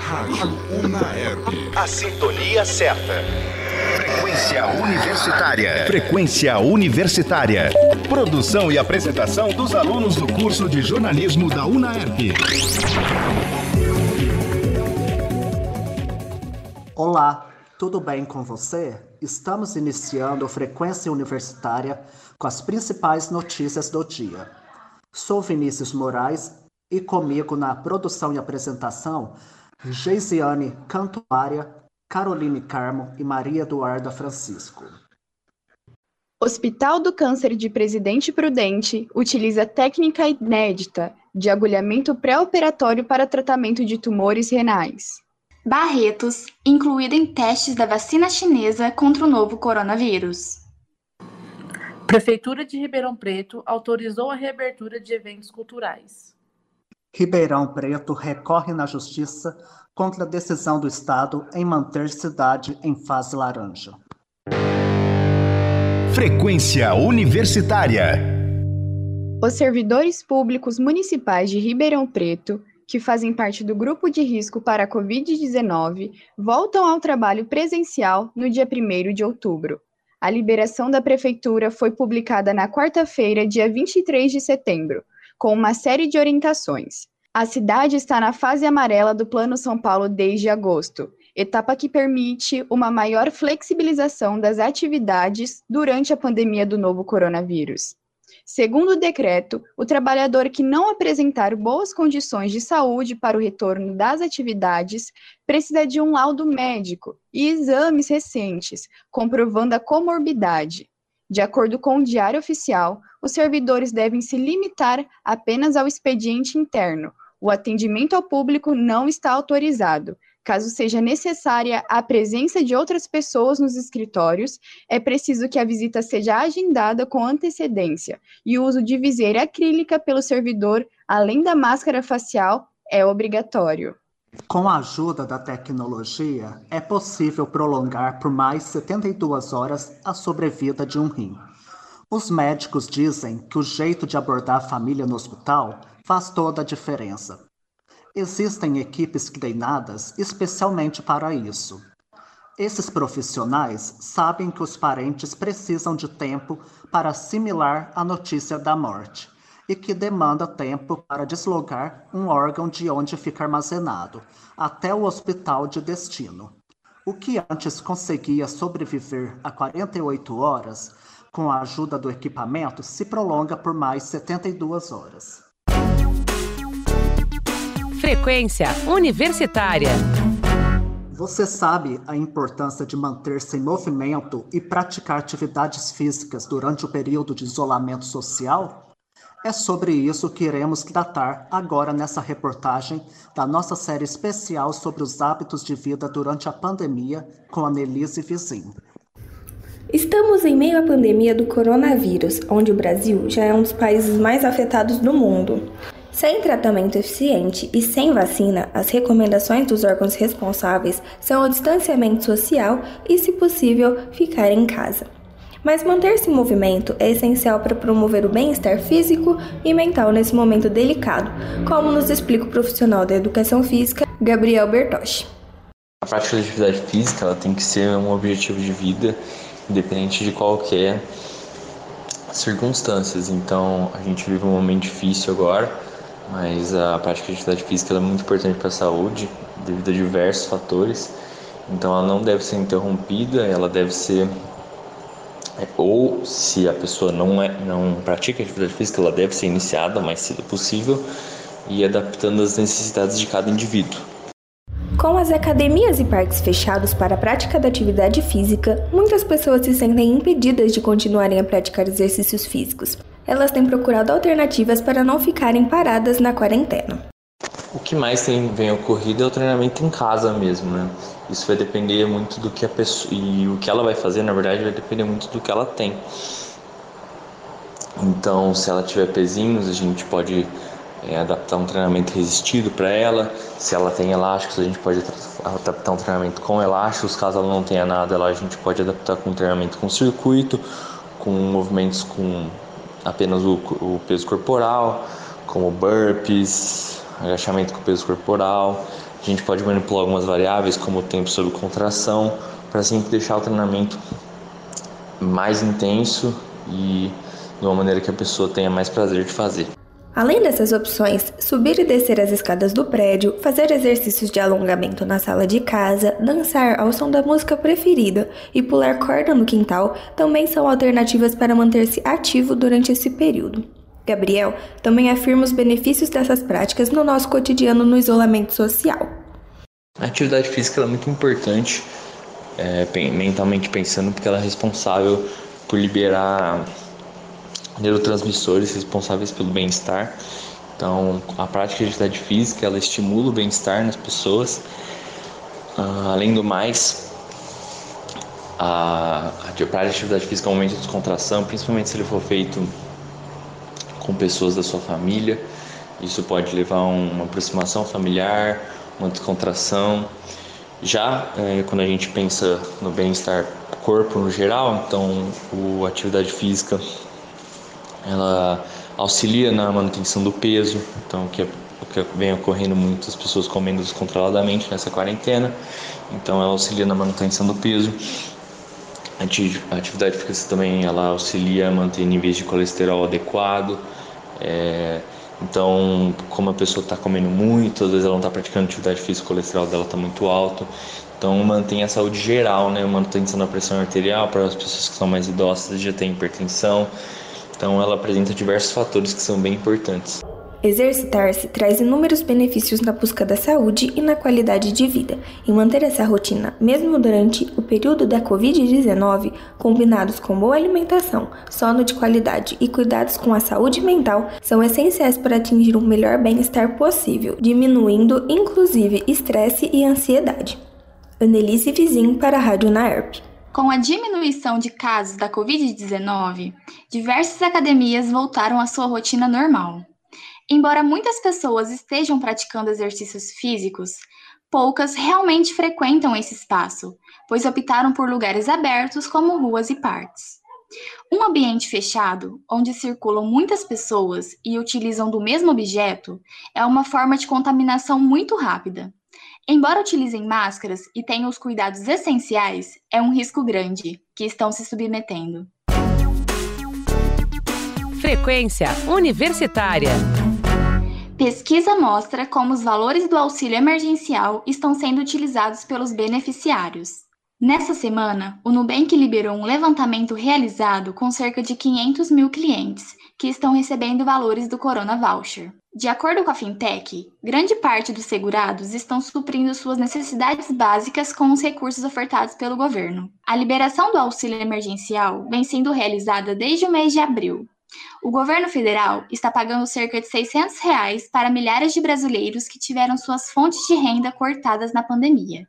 Rádio Unaerp. A sintonia certa. Frequência Universitária. Frequência Universitária. Produção e apresentação dos alunos do curso de jornalismo da UNAERP. Olá, tudo bem com você? Estamos iniciando a Frequência Universitária com as principais notícias do dia. Sou Vinícius Moraes e comigo na produção e apresentação, Geisiane Cantuária, Caroline Carmo e Maria Eduarda Francisco. Hospital do Câncer de Presidente Prudente utiliza técnica inédita de agulhamento pré-operatório para tratamento de tumores renais. Barretos, incluída em testes da vacina chinesa contra o novo coronavírus. Prefeitura de Ribeirão Preto autorizou a reabertura de eventos culturais. Ribeirão Preto recorre na Justiça contra a decisão do Estado em manter cidade em fase laranja. Frequência Universitária. Os servidores públicos municipais de Ribeirão Preto, que fazem parte do grupo de risco para a Covid-19, voltam ao trabalho presencial no dia 1 de outubro. A liberação da Prefeitura foi publicada na quarta-feira, dia 23 de setembro, com uma série de orientações. A cidade está na fase amarela do Plano São Paulo desde agosto, etapa que permite uma maior flexibilização das atividades durante a pandemia do novo coronavírus. Segundo o decreto, o trabalhador que não apresentar boas condições de saúde para o retorno das atividades precisa de um laudo médico e exames recentes comprovando a comorbidade. De acordo com o Diário Oficial, os servidores devem se limitar apenas ao expediente interno. O atendimento ao público não está autorizado, Caso seja necessária a presença de outras pessoas nos escritórios, é preciso que a visita seja agendada com antecedência e o uso de viseira acrílica pelo servidor, além da máscara facial, é obrigatório. Com a ajuda da tecnologia, é possível prolongar por mais 72 horas a sobrevida de um rim. Os médicos dizem que o jeito de abordar a família no hospital faz toda a diferença. Existem equipes treinadas especialmente para isso. Esses profissionais sabem que os parentes precisam de tempo para assimilar a notícia da morte e que demanda tempo para deslocar um órgão de onde fica armazenado até o hospital de destino. O que antes conseguia sobreviver a 48 horas, com a ajuda do equipamento, se prolonga por mais 72 horas. Frequência Universitária. Você sabe a importância de manter-se em movimento e praticar atividades físicas durante o período de isolamento social? É sobre isso que iremos tratar agora nessa reportagem da nossa série especial sobre os hábitos de vida durante a pandemia com a Nelise Vizin. Estamos em meio à pandemia do coronavírus, onde o Brasil já é um dos países mais afetados do mundo. Sem tratamento eficiente e sem vacina, as recomendações dos órgãos responsáveis são o distanciamento social e, se possível, ficar em casa. Mas manter-se em movimento é essencial para promover o bem-estar físico e mental nesse momento delicado, como nos explica o profissional da educação física, Gabriel Bertoshi. A prática de atividade física ela tem que ser um objetivo de vida, independente de qualquer circunstâncias. Então, a gente vive um momento difícil agora, mas a prática de atividade física é muito importante para a saúde devido a diversos fatores. Então ela não deve ser interrompida, ela deve ser é, ou se a pessoa não é não pratica atividade física, ela deve ser iniciada o mais cedo possível e adaptando às necessidades de cada indivíduo. Com as academias e parques fechados para a prática da atividade física, muitas pessoas se sentem impedidas de continuarem a praticar exercícios físicos elas têm procurado alternativas para não ficarem paradas na quarentena. O que mais tem vem ocorrido é o treinamento em casa mesmo, né? Isso vai depender muito do que a pessoa e o que ela vai fazer, na verdade, vai depender muito do que ela tem. Então, se ela tiver pezinhos, a gente pode é, adaptar um treinamento resistido para ela. Se ela tem elásticos, a gente pode adaptar um treinamento com elásticos. Caso ela não tenha nada, a gente pode adaptar com um treinamento com circuito, com movimentos com apenas o, o peso corporal, como burpees, agachamento com peso corporal. A gente pode manipular algumas variáveis, como o tempo sob contração, para sempre deixar o treinamento mais intenso e de uma maneira que a pessoa tenha mais prazer de fazer. Além dessas opções, subir e descer as escadas do prédio, fazer exercícios de alongamento na sala de casa, dançar ao som da música preferida e pular corda no quintal também são alternativas para manter-se ativo durante esse período. Gabriel também afirma os benefícios dessas práticas no nosso cotidiano no isolamento social. A atividade física é muito importante, é, mentalmente pensando, porque ela é responsável por liberar neurotransmissores responsáveis pelo bem-estar. Então, a prática de atividade física ela estimula o bem-estar nas pessoas. Uh, além do mais, a, a prática de atividade física momento de descontração, principalmente se ele for feito com pessoas da sua família. Isso pode levar a uma aproximação familiar, uma descontração. Já é, quando a gente pensa no bem-estar corpo no geral, então a atividade física ela auxilia na manutenção do peso, então que, é, que vem ocorrendo muitas pessoas comendo descontroladamente nessa quarentena, então ela auxilia na manutenção do peso. A atividade física também ela auxilia a manter níveis de colesterol adequado. É, então, como a pessoa está comendo muito, às vezes ela não está praticando atividade física, o colesterol dela está muito alto. Então, mantém a saúde geral, né? Manutenção da pressão arterial para as pessoas que são mais idosas, já têm hipertensão. Então, ela apresenta diversos fatores que são bem importantes. Exercitar-se traz inúmeros benefícios na busca da saúde e na qualidade de vida, e manter essa rotina, mesmo durante o período da Covid-19, combinados com boa alimentação, sono de qualidade e cuidados com a saúde mental, são essenciais para atingir o melhor bem-estar possível, diminuindo inclusive estresse e ansiedade. Annelise Vizin para a Rádio Naerp. Com a diminuição de casos da Covid-19, diversas academias voltaram à sua rotina normal. Embora muitas pessoas estejam praticando exercícios físicos, poucas realmente frequentam esse espaço, pois optaram por lugares abertos como ruas e parques. Um ambiente fechado, onde circulam muitas pessoas e utilizam do mesmo objeto, é uma forma de contaminação muito rápida. Embora utilizem máscaras e tenham os cuidados essenciais, é um risco grande que estão se submetendo. Frequência Universitária. Pesquisa mostra como os valores do auxílio emergencial estão sendo utilizados pelos beneficiários. Nessa semana, o Nubank liberou um levantamento realizado com cerca de 500 mil clientes que estão recebendo valores do Corona Voucher. De acordo com a Fintech, grande parte dos segurados estão suprindo suas necessidades básicas com os recursos ofertados pelo governo. A liberação do auxílio emergencial vem sendo realizada desde o mês de abril. O governo federal está pagando cerca de 600 reais para milhares de brasileiros que tiveram suas fontes de renda cortadas na pandemia.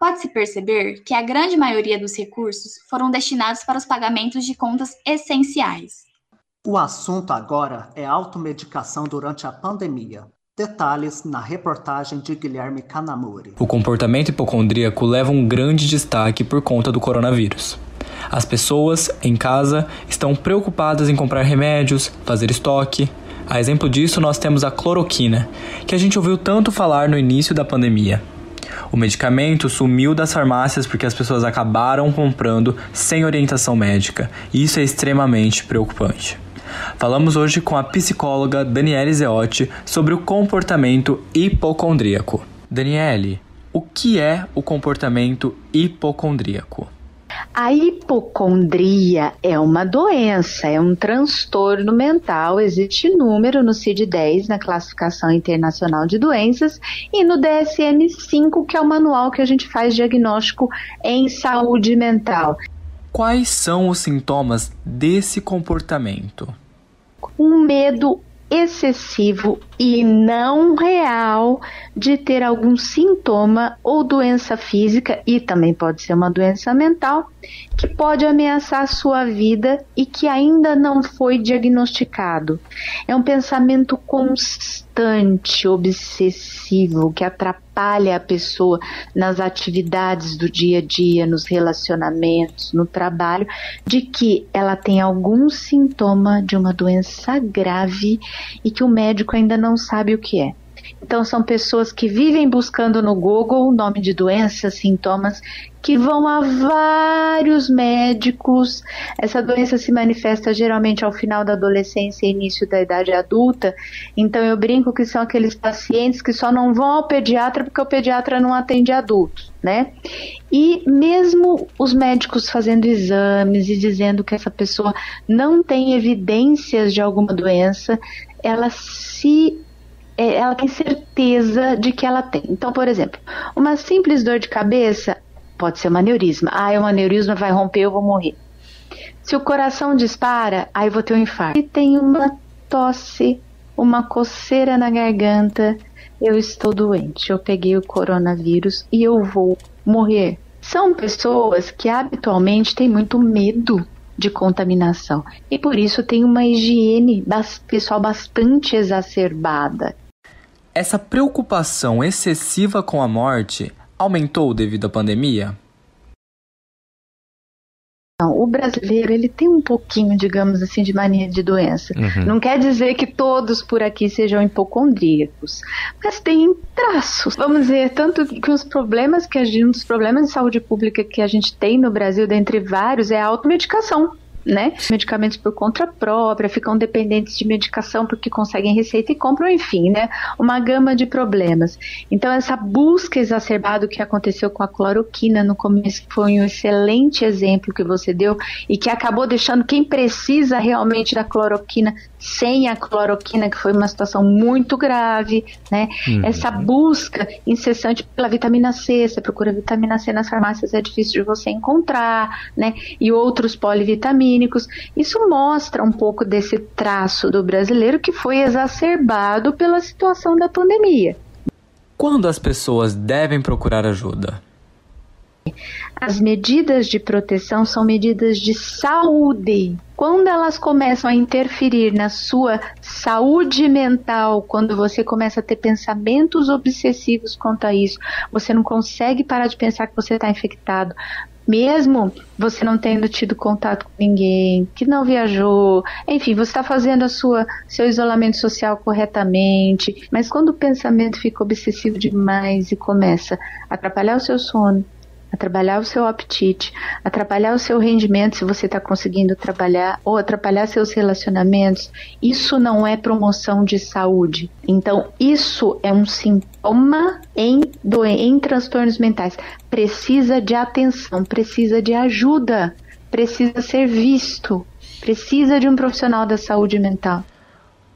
Pode-se perceber que a grande maioria dos recursos foram destinados para os pagamentos de contas essenciais. O assunto agora é automedicação durante a pandemia. Detalhes na reportagem de Guilherme Canamuri. O comportamento hipocondríaco leva um grande destaque por conta do coronavírus. As pessoas em casa estão preocupadas em comprar remédios, fazer estoque. A exemplo disso, nós temos a cloroquina, que a gente ouviu tanto falar no início da pandemia. O medicamento sumiu das farmácias porque as pessoas acabaram comprando sem orientação médica, isso é extremamente preocupante. Falamos hoje com a psicóloga Daniele Zeotti sobre o comportamento hipocondríaco. Daniele, o que é o comportamento hipocondríaco? A hipocondria é uma doença, é um transtorno mental. Existe número no CID-10, na Classificação Internacional de Doenças, e no DSM-5, que é o manual que a gente faz diagnóstico em saúde mental. Quais são os sintomas desse comportamento? Um medo excessivo e não real de ter algum sintoma ou doença física e também pode ser uma doença mental que pode ameaçar a sua vida e que ainda não foi diagnosticado. É um pensamento constante, obsessivo, que atrapalha a pessoa nas atividades do dia a dia, nos relacionamentos, no trabalho, de que ela tem algum sintoma de uma doença grave e que o médico ainda não sabe o que é. Então, são pessoas que vivem buscando no Google o nome de doenças, sintomas, que vão a vários médicos. Essa doença se manifesta geralmente ao final da adolescência e início da idade adulta. Então, eu brinco que são aqueles pacientes que só não vão ao pediatra porque o pediatra não atende adultos, né? E mesmo os médicos fazendo exames e dizendo que essa pessoa não tem evidências de alguma doença, ela se é, ela tem certeza de que ela tem. Então, por exemplo, uma simples dor de cabeça pode ser um aneurisma. Ah, é um aneurisma, vai romper, eu vou morrer. Se o coração dispara, aí eu vou ter um infarto. Se tem uma tosse, uma coceira na garganta, eu estou doente. Eu peguei o coronavírus e eu vou morrer. São pessoas que habitualmente têm muito medo de contaminação e por isso tem uma higiene pessoal bastante exacerbada. Essa preocupação excessiva com a morte aumentou devido à pandemia? Não, o brasileiro ele tem um pouquinho, digamos assim, de mania de doença. Uhum. Não quer dizer que todos por aqui sejam hipocondríacos, mas tem traços. Vamos dizer, tanto que os problemas que a gente, um dos problemas de saúde pública que a gente tem no Brasil, dentre vários, é a automedicação né? Medicamentos por conta própria, ficam dependentes de medicação porque conseguem receita e compram, enfim, né? Uma gama de problemas. Então, essa busca exacerbada que aconteceu com a cloroquina no começo foi um excelente exemplo que você deu e que acabou deixando quem precisa realmente da cloroquina sem a cloroquina, que foi uma situação muito grave, né? Uhum. Essa busca incessante pela vitamina C, você procura vitamina C nas farmácias, é difícil de você encontrar, né? E outros polivitamínicos. Isso mostra um pouco desse traço do brasileiro que foi exacerbado pela situação da pandemia. Quando as pessoas devem procurar ajuda? As medidas de proteção são medidas de saúde. Quando elas começam a interferir na sua saúde mental, quando você começa a ter pensamentos obsessivos quanto a isso, você não consegue parar de pensar que você está infectado, mesmo você não tendo tido contato com ninguém, que não viajou, enfim, você está fazendo a sua seu isolamento social corretamente, mas quando o pensamento fica obsessivo demais e começa a atrapalhar o seu sono, atrapalhar o seu apetite, atrapalhar o seu rendimento se você está conseguindo trabalhar, ou atrapalhar seus relacionamentos, isso não é promoção de saúde. Então, isso é um sintoma em, em transtornos mentais. Precisa de atenção, precisa de ajuda, precisa ser visto, precisa de um profissional da saúde mental.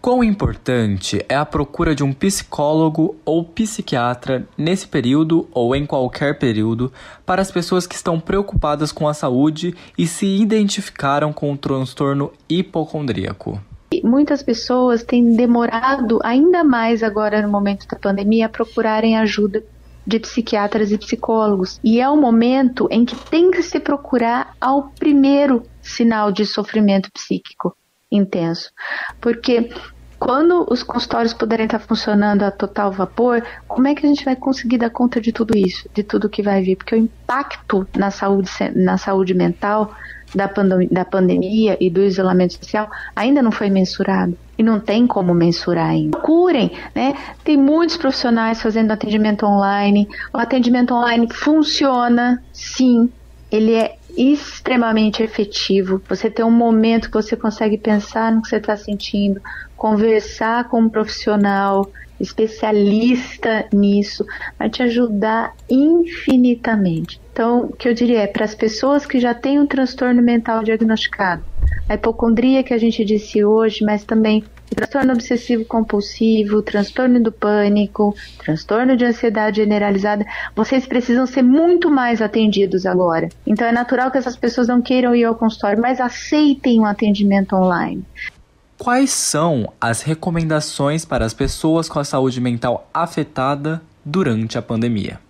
Quão importante é a procura de um psicólogo ou psiquiatra nesse período ou em qualquer período para as pessoas que estão preocupadas com a saúde e se identificaram com o transtorno hipocondríaco? Muitas pessoas têm demorado ainda mais agora no momento da pandemia a procurarem ajuda de psiquiatras e psicólogos. E é o momento em que tem que se procurar ao primeiro sinal de sofrimento psíquico intenso. Porque quando os consultórios puderem estar funcionando a total vapor, como é que a gente vai conseguir dar conta de tudo isso, de tudo que vai vir? Porque o impacto na saúde, na saúde mental da, pandem da pandemia e do isolamento social ainda não foi mensurado. E não tem como mensurar ainda. Procurem, né? Tem muitos profissionais fazendo atendimento online. O atendimento online funciona, sim. Ele é extremamente efetivo. Você tem um momento que você consegue pensar no que você está sentindo, conversar com um profissional especialista nisso, vai te ajudar infinitamente. Então, o que eu diria é para as pessoas que já têm um transtorno mental diagnosticado, a hipocondria que a gente disse hoje, mas também transtorno obsessivo compulsivo, transtorno do pânico, transtorno de ansiedade generalizada, vocês precisam ser muito mais atendidos agora. Então é natural que essas pessoas não queiram ir ao consultório, mas aceitem um atendimento online. Quais são as recomendações para as pessoas com a saúde mental afetada durante a pandemia?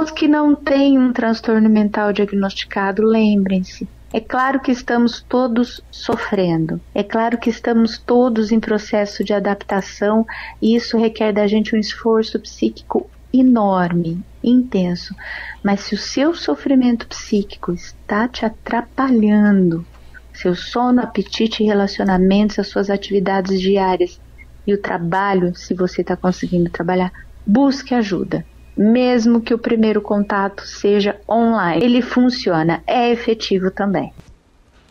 Os que não têm um transtorno mental diagnosticado, lembrem-se, é claro que estamos todos sofrendo, é claro que estamos todos em processo de adaptação e isso requer da gente um esforço psíquico enorme, intenso. Mas se o seu sofrimento psíquico está te atrapalhando, seu sono, apetite, relacionamentos, as suas atividades diárias e o trabalho, se você está conseguindo trabalhar, busque ajuda. Mesmo que o primeiro contato seja online, ele funciona, é efetivo também.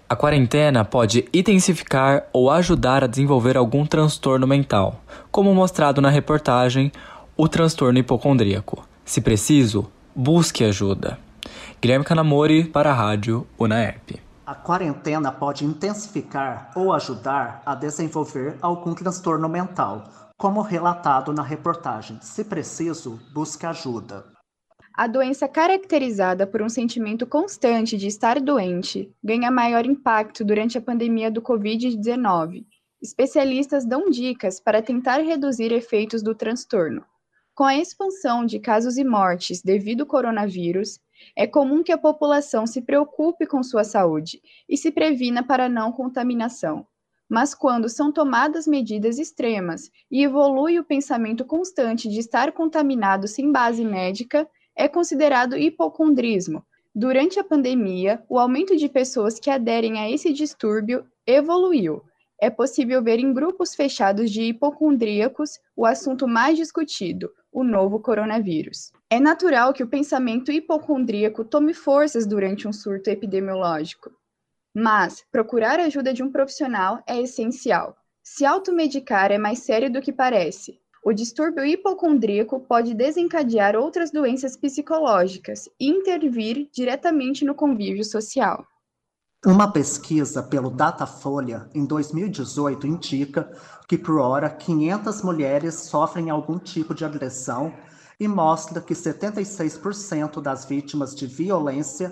A quarentena pode intensificar ou ajudar a desenvolver algum transtorno mental, como mostrado na reportagem O Transtorno Hipocondríaco. Se preciso, busque ajuda. Guilherme Canamori para a Rádio Unaerp. A quarentena pode intensificar ou ajudar a desenvolver algum transtorno mental, como relatado na reportagem. Se preciso, busque ajuda. A doença caracterizada por um sentimento constante de estar doente ganha maior impacto durante a pandemia do Covid-19. Especialistas dão dicas para tentar reduzir efeitos do transtorno. Com a expansão de casos e mortes devido ao coronavírus, é comum que a população se preocupe com sua saúde e se previna para não contaminação. Mas quando são tomadas medidas extremas e evolui o pensamento constante de estar contaminado sem base médica, é considerado hipocondrismo. Durante a pandemia, o aumento de pessoas que aderem a esse distúrbio evoluiu. É possível ver em grupos fechados de hipocondríacos o assunto mais discutido, o novo coronavírus. É natural que o pensamento hipocondríaco tome forças durante um surto epidemiológico. Mas procurar ajuda de um profissional é essencial. Se automedicar é mais sério do que parece. O distúrbio hipocondríaco pode desencadear outras doenças psicológicas e intervir diretamente no convívio social. Uma pesquisa pelo Datafolha em 2018 indica que por hora 500 mulheres sofrem algum tipo de agressão e mostra que 76% das vítimas de violência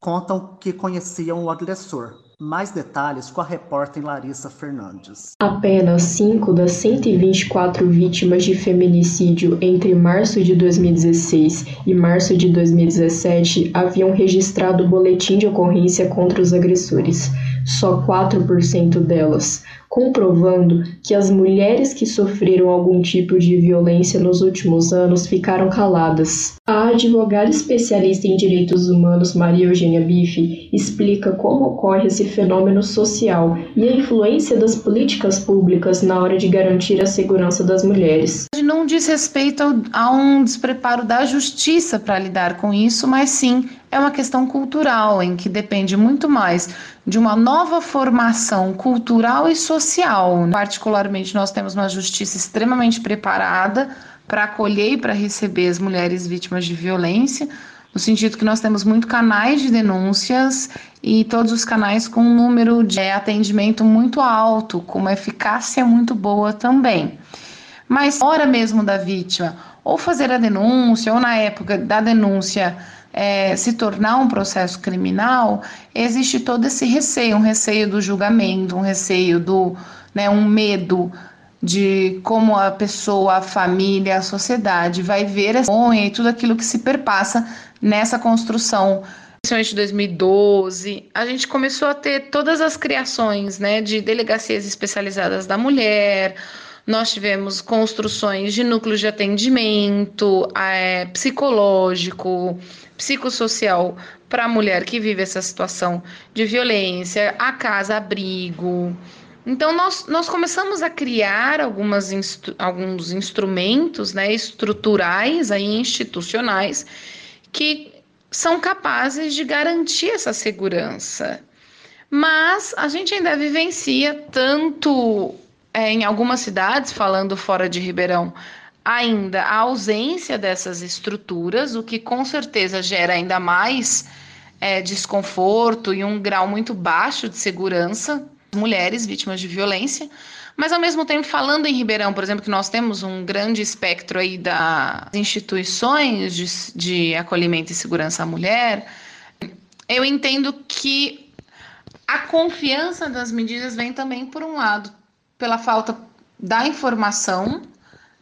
contam que conheciam o agressor. Mais detalhes com a repórter Larissa Fernandes. Apenas 5 das 124 vítimas de feminicídio entre março de 2016 e março de 2017 haviam registrado boletim de ocorrência contra os agressores. Só 4% delas, comprovando que as mulheres que sofreram algum tipo de violência nos últimos anos ficaram caladas. A advogada especialista em direitos humanos Maria Eugênia Bife explica como ocorre esse fenômeno social e a influência das políticas públicas na hora de garantir a segurança das mulheres. Não diz respeito a um despreparo da justiça para lidar com isso, mas sim é uma questão cultural, em que depende muito mais de uma nova formação cultural e social. Particularmente, nós temos uma justiça extremamente preparada para acolher e para receber as mulheres vítimas de violência, no sentido que nós temos muito canais de denúncias e todos os canais com um número de atendimento muito alto, com uma eficácia muito boa também. Mas, hora mesmo da vítima, ou fazer a denúncia, ou na época da denúncia, é, se tornar um processo criminal, existe todo esse receio, um receio do julgamento, um receio do, né, um medo de como a pessoa, a família, a sociedade vai ver essa e tudo aquilo que se perpassa nessa construção. Principalmente 2012, a gente começou a ter todas as criações né, de delegacias especializadas da mulher, nós tivemos construções de núcleos de atendimento é, psicológico, psicossocial para a mulher que vive essa situação de violência, a casa-abrigo. Então, nós, nós começamos a criar algumas instru alguns instrumentos né, estruturais, aí, institucionais, que são capazes de garantir essa segurança. Mas a gente ainda vivencia tanto é, em algumas cidades, falando fora de Ribeirão, ainda a ausência dessas estruturas, o que com certeza gera ainda mais é, desconforto e um grau muito baixo de segurança mulheres vítimas de violência, mas ao mesmo tempo falando em Ribeirão, por exemplo, que nós temos um grande espectro aí das instituições de, de acolhimento e segurança à mulher, eu entendo que a confiança das medidas vem também por um lado pela falta da informação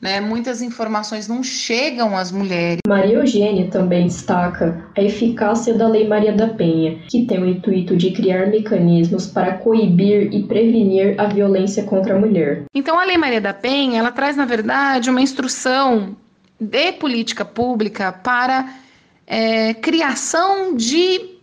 né? Muitas informações não chegam às mulheres. Maria Eugênia também destaca a eficácia da Lei Maria da Penha, que tem o intuito de criar mecanismos para coibir e prevenir a violência contra a mulher. Então, a Lei Maria da Penha, ela traz, na verdade, uma instrução de política pública para é, criação de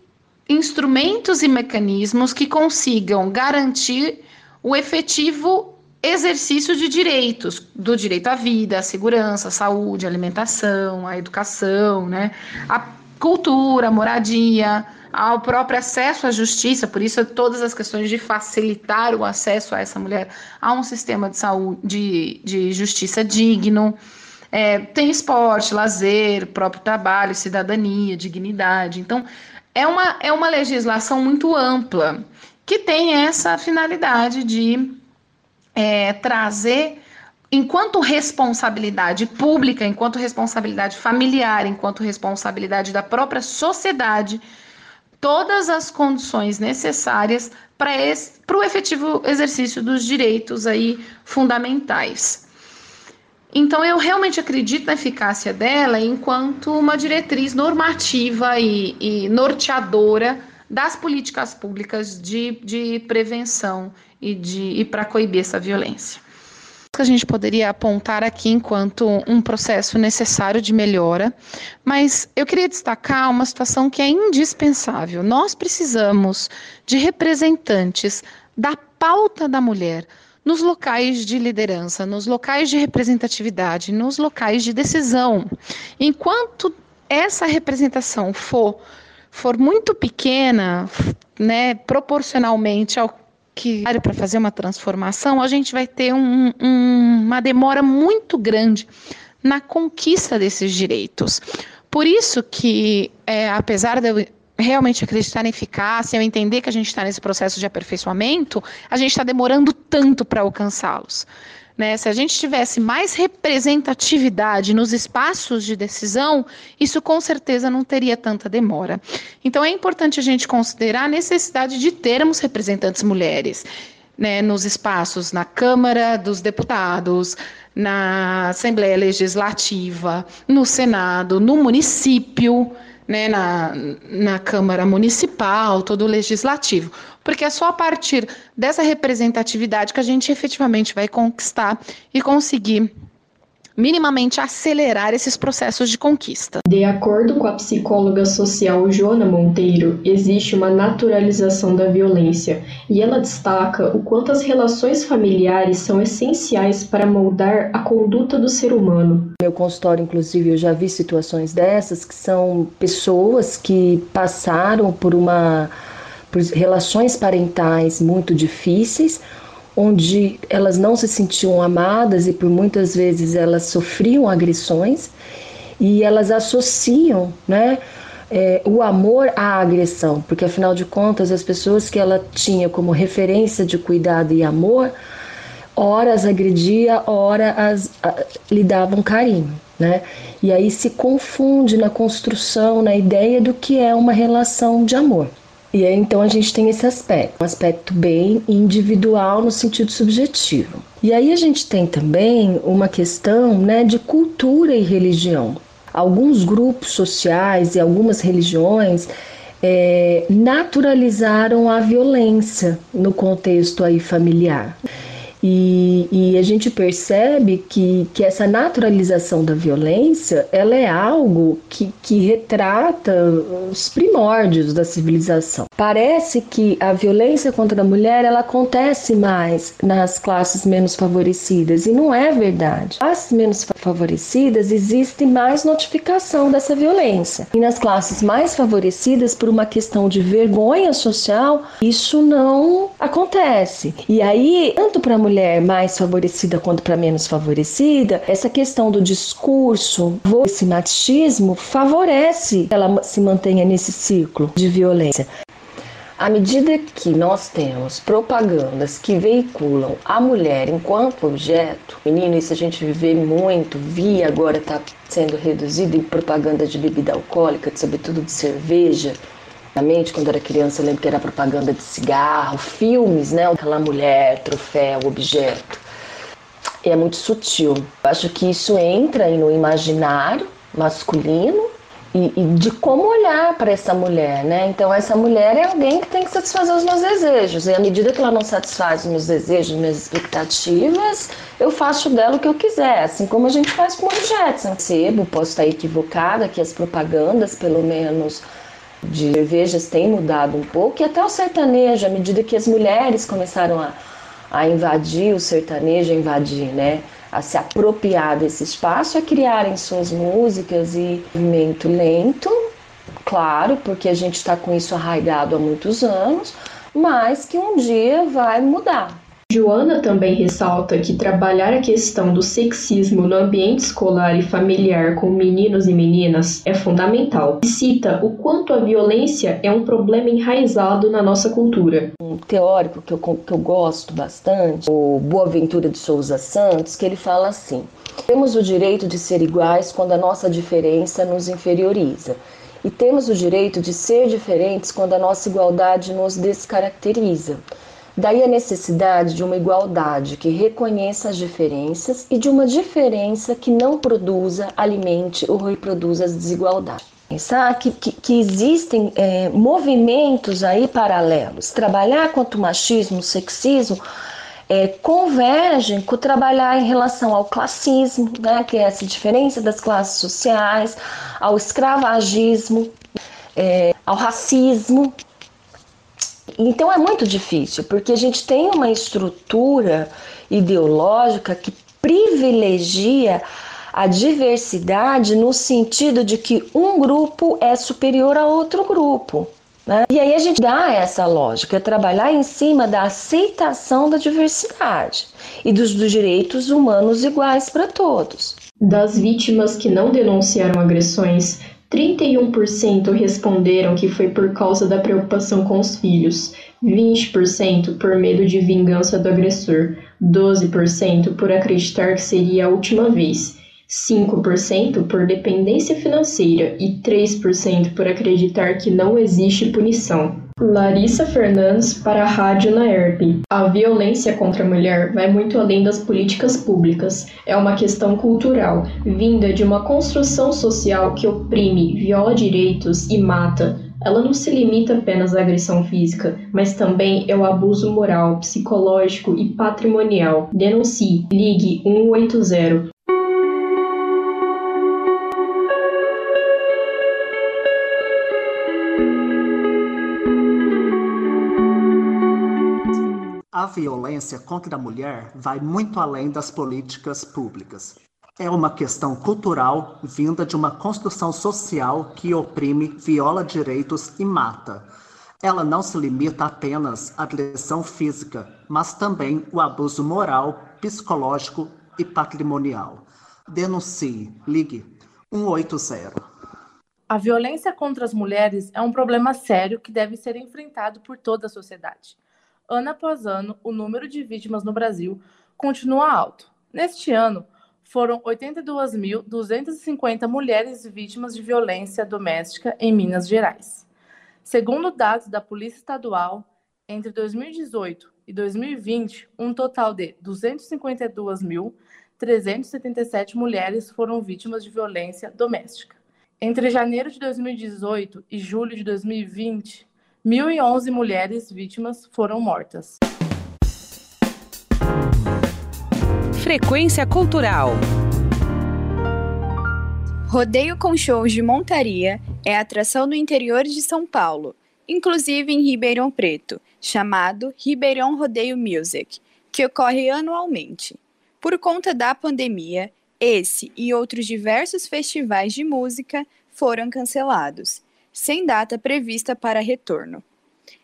instrumentos e mecanismos que consigam garantir o efetivo exercício de direitos, do direito à vida, à segurança, à saúde, à alimentação, à educação, né? A cultura, a moradia, ao próprio acesso à justiça, por isso todas as questões de facilitar o acesso a essa mulher a um sistema de saúde, de, de justiça digno. É, tem esporte, lazer, próprio trabalho, cidadania, dignidade. Então, é uma, é uma legislação muito ampla que tem essa finalidade de é, trazer, enquanto responsabilidade pública, enquanto responsabilidade familiar, enquanto responsabilidade da própria sociedade, todas as condições necessárias para o efetivo exercício dos direitos aí fundamentais. Então, eu realmente acredito na eficácia dela enquanto uma diretriz normativa e, e norteadora das políticas públicas de, de prevenção e, de, e para coibir essa violência. Que a gente poderia apontar aqui enquanto um processo necessário de melhora, mas eu queria destacar uma situação que é indispensável. Nós precisamos de representantes da pauta da mulher nos locais de liderança, nos locais de representatividade, nos locais de decisão. Enquanto essa representação for, for muito pequena, né, proporcionalmente ao que para fazer uma transformação, a gente vai ter um, um, uma demora muito grande na conquista desses direitos. Por isso que, é, apesar de eu realmente acreditar na eficácia, eu entender que a gente está nesse processo de aperfeiçoamento, a gente está demorando tanto para alcançá-los. Né? Se a gente tivesse mais representatividade nos espaços de decisão, isso com certeza não teria tanta demora. Então é importante a gente considerar a necessidade de termos representantes mulheres né, nos espaços na Câmara dos Deputados, na Assembleia Legislativa, no Senado, no município né, na, na Câmara Municipal, todo o Legislativo. Porque é só a partir dessa representatividade que a gente efetivamente vai conquistar e conseguir minimamente acelerar esses processos de conquista. De acordo com a psicóloga social Joana Monteiro, existe uma naturalização da violência e ela destaca o quanto as relações familiares são essenciais para moldar a conduta do ser humano. No meu consultório, inclusive, eu já vi situações dessas que são pessoas que passaram por uma por relações parentais muito difíceis onde elas não se sentiam amadas e por muitas vezes elas sofriam agressões e elas associam, né, é, o amor à agressão, porque afinal de contas as pessoas que ela tinha como referência de cuidado e amor, ora as agredia, ora as lhe davam carinho, né? E aí se confunde na construção, na ideia do que é uma relação de amor. E aí, então a gente tem esse aspecto, um aspecto bem individual no sentido subjetivo. E aí a gente tem também uma questão né, de cultura e religião. Alguns grupos sociais e algumas religiões é, naturalizaram a violência no contexto aí familiar. E, e, a gente percebe que, que essa naturalização da violência ela é algo que, que retrata os primórdios da civilização. Parece que a violência contra a mulher ela acontece mais nas classes menos favorecidas e não é verdade. Classes menos favorecidas existe mais notificação dessa violência e nas classes mais favorecidas por uma questão de vergonha social isso não acontece. E aí tanto para a mulher mulher mais favorecida quanto para menos favorecida, essa questão do discurso, esse machismo, favorece que ela se mantenha nesse ciclo de violência. À medida que nós temos propagandas que veiculam a mulher enquanto objeto, menino, isso a gente vê muito, via agora está sendo reduzido em propaganda de bebida alcoólica, sobretudo de cerveja, Antigamente, quando era criança, eu lembro que era propaganda de cigarro, filmes, né? Aquela mulher, troféu, objeto. E é muito sutil. Eu acho que isso entra no imaginário masculino e, e de como olhar para essa mulher, né? Então, essa mulher é alguém que tem que satisfazer os meus desejos. E à medida que ela não satisfaz os meus desejos, minhas expectativas, eu faço dela o que eu quiser, assim como a gente faz com objetos. Percebo, posso estar equivocada, que as propagandas, pelo menos de cervejas tem mudado um pouco, e até o sertanejo, à medida que as mulheres começaram a, a invadir o sertanejo, a invadir, né? A se apropriar desse espaço, a criarem suas músicas e movimento lento, claro, porque a gente está com isso arraigado há muitos anos, mas que um dia vai mudar. Joana também ressalta que trabalhar a questão do sexismo no ambiente escolar e familiar com meninos e meninas é fundamental. E cita o quanto a violência é um problema enraizado na nossa cultura. Um teórico que eu, que eu gosto bastante, o Boaventura de Souza Santos, que ele fala assim: temos o direito de ser iguais quando a nossa diferença nos inferioriza. E temos o direito de ser diferentes quando a nossa igualdade nos descaracteriza. Daí a necessidade de uma igualdade que reconheça as diferenças e de uma diferença que não produza, alimente ou reproduza as desigualdades. Pensar que, que, que existem é, movimentos aí paralelos. Trabalhar contra o machismo, o sexismo, é, convergem com trabalhar em relação ao classismo, né, que é essa diferença das classes sociais, ao escravagismo, é, ao racismo, então é muito difícil, porque a gente tem uma estrutura ideológica que privilegia a diversidade no sentido de que um grupo é superior a outro grupo. Né? E aí a gente dá essa lógica, é trabalhar em cima da aceitação da diversidade e dos, dos direitos humanos iguais para todos. Das vítimas que não denunciaram agressões, 31% responderam que foi por causa da preocupação com os filhos, 20% por medo de vingança do agressor, 12% por acreditar que seria a última vez, 5% por dependência financeira e 3% por acreditar que não existe punição. Larissa Fernandes para a Rádio Naerp. A violência contra a mulher vai muito além das políticas públicas. É uma questão cultural, vinda de uma construção social que oprime, viola direitos e mata. Ela não se limita apenas à agressão física, mas também é o abuso moral, psicológico e patrimonial. Denuncie. Ligue 180 A violência contra a mulher vai muito além das políticas públicas. É uma questão cultural vinda de uma construção social que oprime, viola direitos e mata. Ela não se limita apenas à agressão física, mas também o abuso moral, psicológico e patrimonial. Denuncie. Ligue 180. A violência contra as mulheres é um problema sério que deve ser enfrentado por toda a sociedade ano após ano, o número de vítimas no Brasil continua alto. Neste ano, foram 82.250 mulheres vítimas de violência doméstica em Minas Gerais. Segundo dados da Polícia Estadual, entre 2018 e 2020, um total de 252.377 mulheres foram vítimas de violência doméstica. Entre janeiro de 2018 e julho de 2020, 1.011 mulheres vítimas foram mortas. Frequência Cultural Rodeio com shows de montaria é atração no interior de São Paulo, inclusive em Ribeirão Preto, chamado Ribeirão Rodeio Music, que ocorre anualmente. Por conta da pandemia, esse e outros diversos festivais de música foram cancelados sem data prevista para retorno.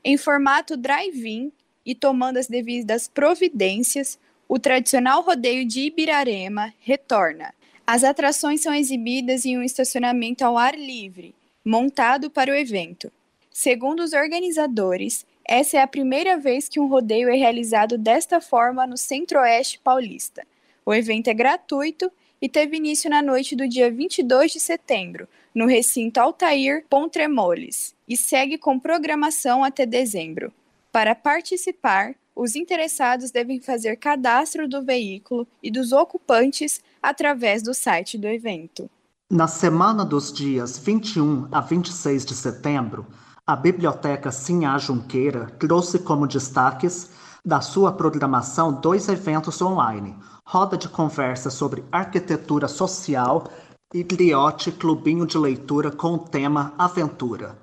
Em formato drive-in e tomando as devidas providências, o tradicional rodeio de Ibirarema retorna. As atrações são exibidas em um estacionamento ao ar livre, montado para o evento. Segundo os organizadores, essa é a primeira vez que um rodeio é realizado desta forma no Centro-Oeste paulista. O evento é gratuito e teve início na noite do dia 22 de setembro, no recinto Altair Pontremoles, e segue com programação até dezembro. Para participar, os interessados devem fazer cadastro do veículo e dos ocupantes através do site do evento. Na semana dos dias 21 a 26 de setembro, a Biblioteca Sinhá Junqueira trouxe como destaques da sua programação dois eventos online: roda de conversa sobre arquitetura social Gliote Clubinho de Leitura com o tema Aventura.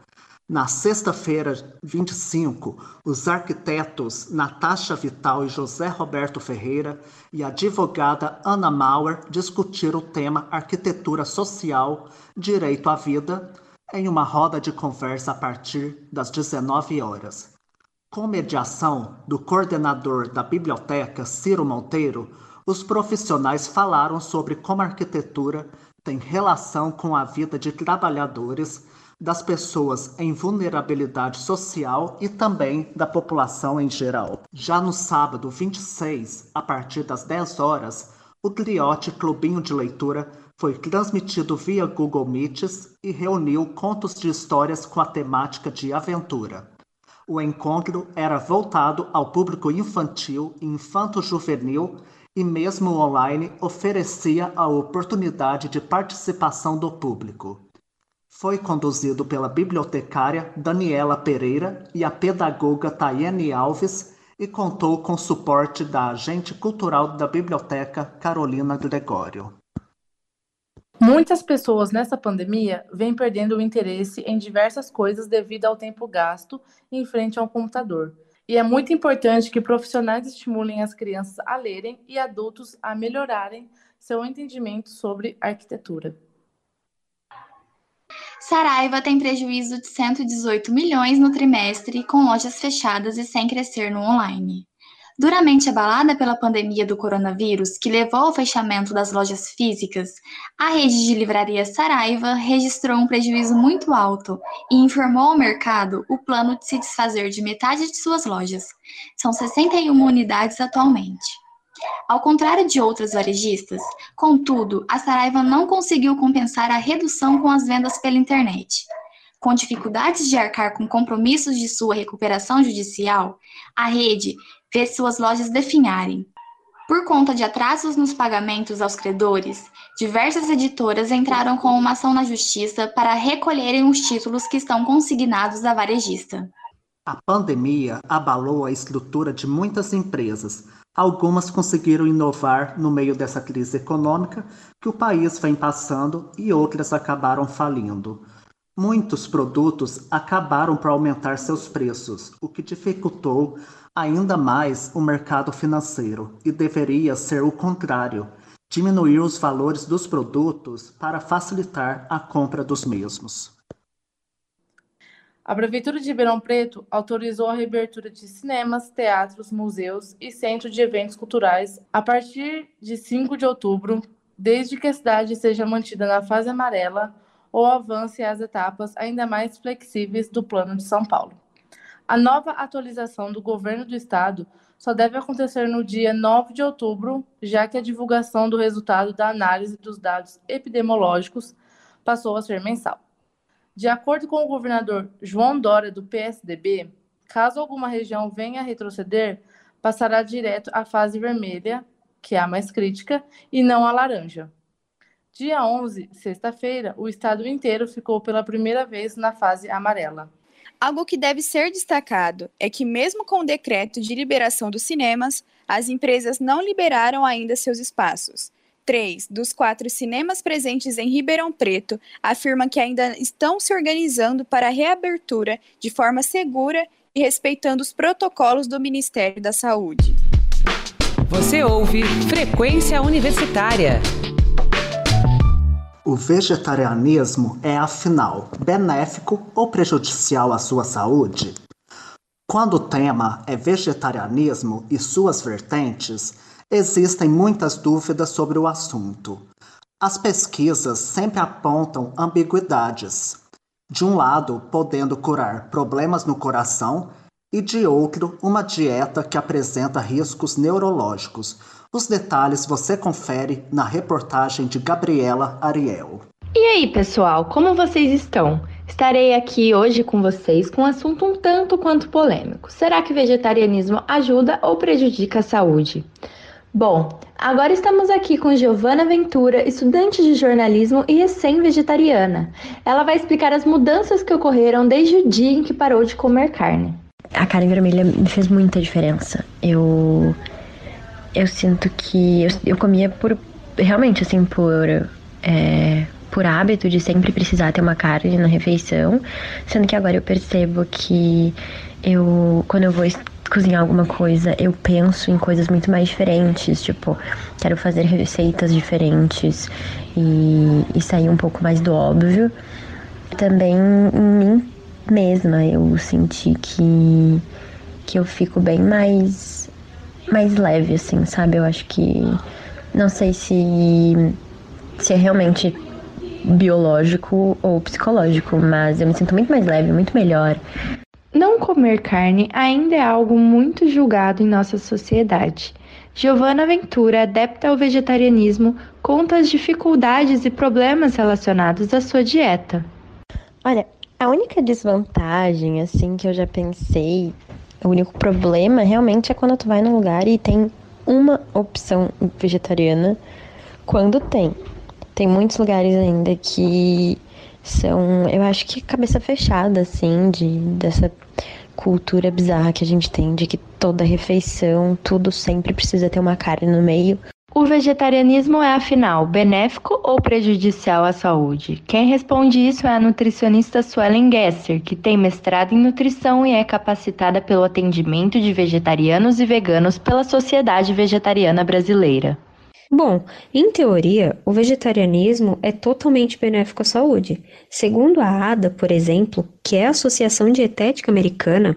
Na sexta-feira, 25, os arquitetos Natasha Vital e José Roberto Ferreira e a advogada Ana Mauer discutiram o tema Arquitetura Social, Direito à Vida, em uma roda de conversa a partir das 19 horas. Com mediação do coordenador da biblioteca, Ciro Monteiro, os profissionais falaram sobre como a arquitetura tem relação com a vida de trabalhadores das pessoas em vulnerabilidade social e também da população em geral. Já no sábado 26, a partir das 10 horas, o Gliote Clubinho de Leitura foi transmitido via Google Meets e reuniu contos de histórias com a temática de aventura. O encontro era voltado ao público infantil e infanto-juvenil e mesmo online oferecia a oportunidade de participação do público. Foi conduzido pela bibliotecária Daniela Pereira e a pedagoga Tayane Alves e contou com suporte da agente cultural da biblioteca Carolina Gregório. Muitas pessoas nessa pandemia vêm perdendo o interesse em diversas coisas devido ao tempo gasto em frente ao computador. E é muito importante que profissionais estimulem as crianças a lerem e adultos a melhorarem seu entendimento sobre arquitetura. Saraiva tem prejuízo de 118 milhões no trimestre, com lojas fechadas e sem crescer no online. Duramente abalada pela pandemia do coronavírus, que levou ao fechamento das lojas físicas, a rede de livrarias Saraiva registrou um prejuízo muito alto e informou ao mercado o plano de se desfazer de metade de suas lojas. São 61 unidades atualmente. Ao contrário de outras varejistas, contudo, a Saraiva não conseguiu compensar a redução com as vendas pela internet. Com dificuldades de arcar com compromissos de sua recuperação judicial, a rede vê suas lojas definharem. Por conta de atrasos nos pagamentos aos credores, diversas editoras entraram com uma ação na justiça para recolherem os títulos que estão consignados à varejista. A pandemia abalou a estrutura de muitas empresas, Algumas conseguiram inovar no meio dessa crise econômica que o país vem passando e outras acabaram falindo. Muitos produtos acabaram por aumentar seus preços, o que dificultou ainda mais o mercado financeiro, e deveria ser o contrário diminuir os valores dos produtos para facilitar a compra dos mesmos. A Prefeitura de Ribeirão Preto autorizou a reabertura de cinemas, teatros, museus e centros de eventos culturais a partir de 5 de outubro, desde que a cidade seja mantida na fase amarela ou avance às etapas ainda mais flexíveis do Plano de São Paulo. A nova atualização do governo do estado só deve acontecer no dia 9 de outubro, já que a divulgação do resultado da análise dos dados epidemiológicos passou a ser mensal. De acordo com o governador João Dória, do PSDB, caso alguma região venha a retroceder, passará direto à fase vermelha, que é a mais crítica, e não à laranja. Dia 11, sexta-feira, o estado inteiro ficou pela primeira vez na fase amarela. Algo que deve ser destacado é que, mesmo com o decreto de liberação dos cinemas, as empresas não liberaram ainda seus espaços. Três dos quatro cinemas presentes em Ribeirão Preto afirmam que ainda estão se organizando para a reabertura de forma segura e respeitando os protocolos do Ministério da Saúde. Você ouve Frequência Universitária. O vegetarianismo é, afinal, benéfico ou prejudicial à sua saúde? Quando o tema é vegetarianismo e suas vertentes, Existem muitas dúvidas sobre o assunto. As pesquisas sempre apontam ambiguidades. De um lado, podendo curar problemas no coração, e de outro, uma dieta que apresenta riscos neurológicos. Os detalhes você confere na reportagem de Gabriela Ariel. E aí, pessoal, como vocês estão? Estarei aqui hoje com vocês com um assunto um tanto quanto polêmico. Será que vegetarianismo ajuda ou prejudica a saúde? Bom, agora estamos aqui com Giovana Ventura, estudante de jornalismo e recém-vegetariana. Ela vai explicar as mudanças que ocorreram desde o dia em que parou de comer carne. A carne vermelha me fez muita diferença. Eu eu sinto que eu, eu comia por realmente assim por é, por hábito de sempre precisar ter uma carne na refeição, sendo que agora eu percebo que eu, quando eu vou cozinhar alguma coisa, eu penso em coisas muito mais diferentes, tipo, quero fazer receitas diferentes e, e sair um pouco mais do óbvio. Também em mim mesma eu senti que, que eu fico bem mais, mais leve, assim, sabe? Eu acho que. Não sei se, se é realmente biológico ou psicológico, mas eu me sinto muito mais leve, muito melhor. Não comer carne ainda é algo muito julgado em nossa sociedade. Giovanna Ventura, adepta ao vegetarianismo, conta as dificuldades e problemas relacionados à sua dieta. Olha, a única desvantagem, assim, que eu já pensei, o único problema realmente é quando tu vai num lugar e tem uma opção vegetariana, quando tem. Tem muitos lugares ainda que são, eu acho que cabeça fechada, assim, de, dessa cultura bizarra que a gente tem de que toda refeição, tudo sempre precisa ter uma carne no meio. O vegetarianismo é, afinal, benéfico ou prejudicial à saúde? Quem responde isso é a nutricionista Suelen Gesser, que tem mestrado em nutrição e é capacitada pelo atendimento de vegetarianos e veganos pela Sociedade Vegetariana Brasileira. Bom, em teoria, o vegetarianismo é totalmente benéfico à saúde. Segundo a ADA, por exemplo, que é a Associação Dietética Americana,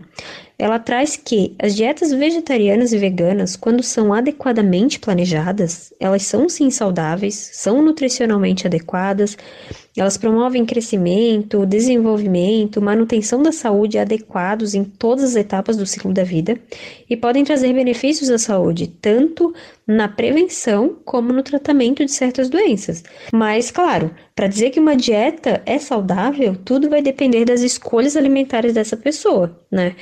ela traz que as dietas vegetarianas e veganas, quando são adequadamente planejadas, elas são sim saudáveis, são nutricionalmente adequadas, elas promovem crescimento, desenvolvimento, manutenção da saúde adequados em todas as etapas do ciclo da vida e podem trazer benefícios à saúde, tanto na prevenção como no tratamento de certas doenças. Mas, claro, para dizer que uma dieta é saudável, tudo vai depender das escolhas alimentares dessa pessoa, né?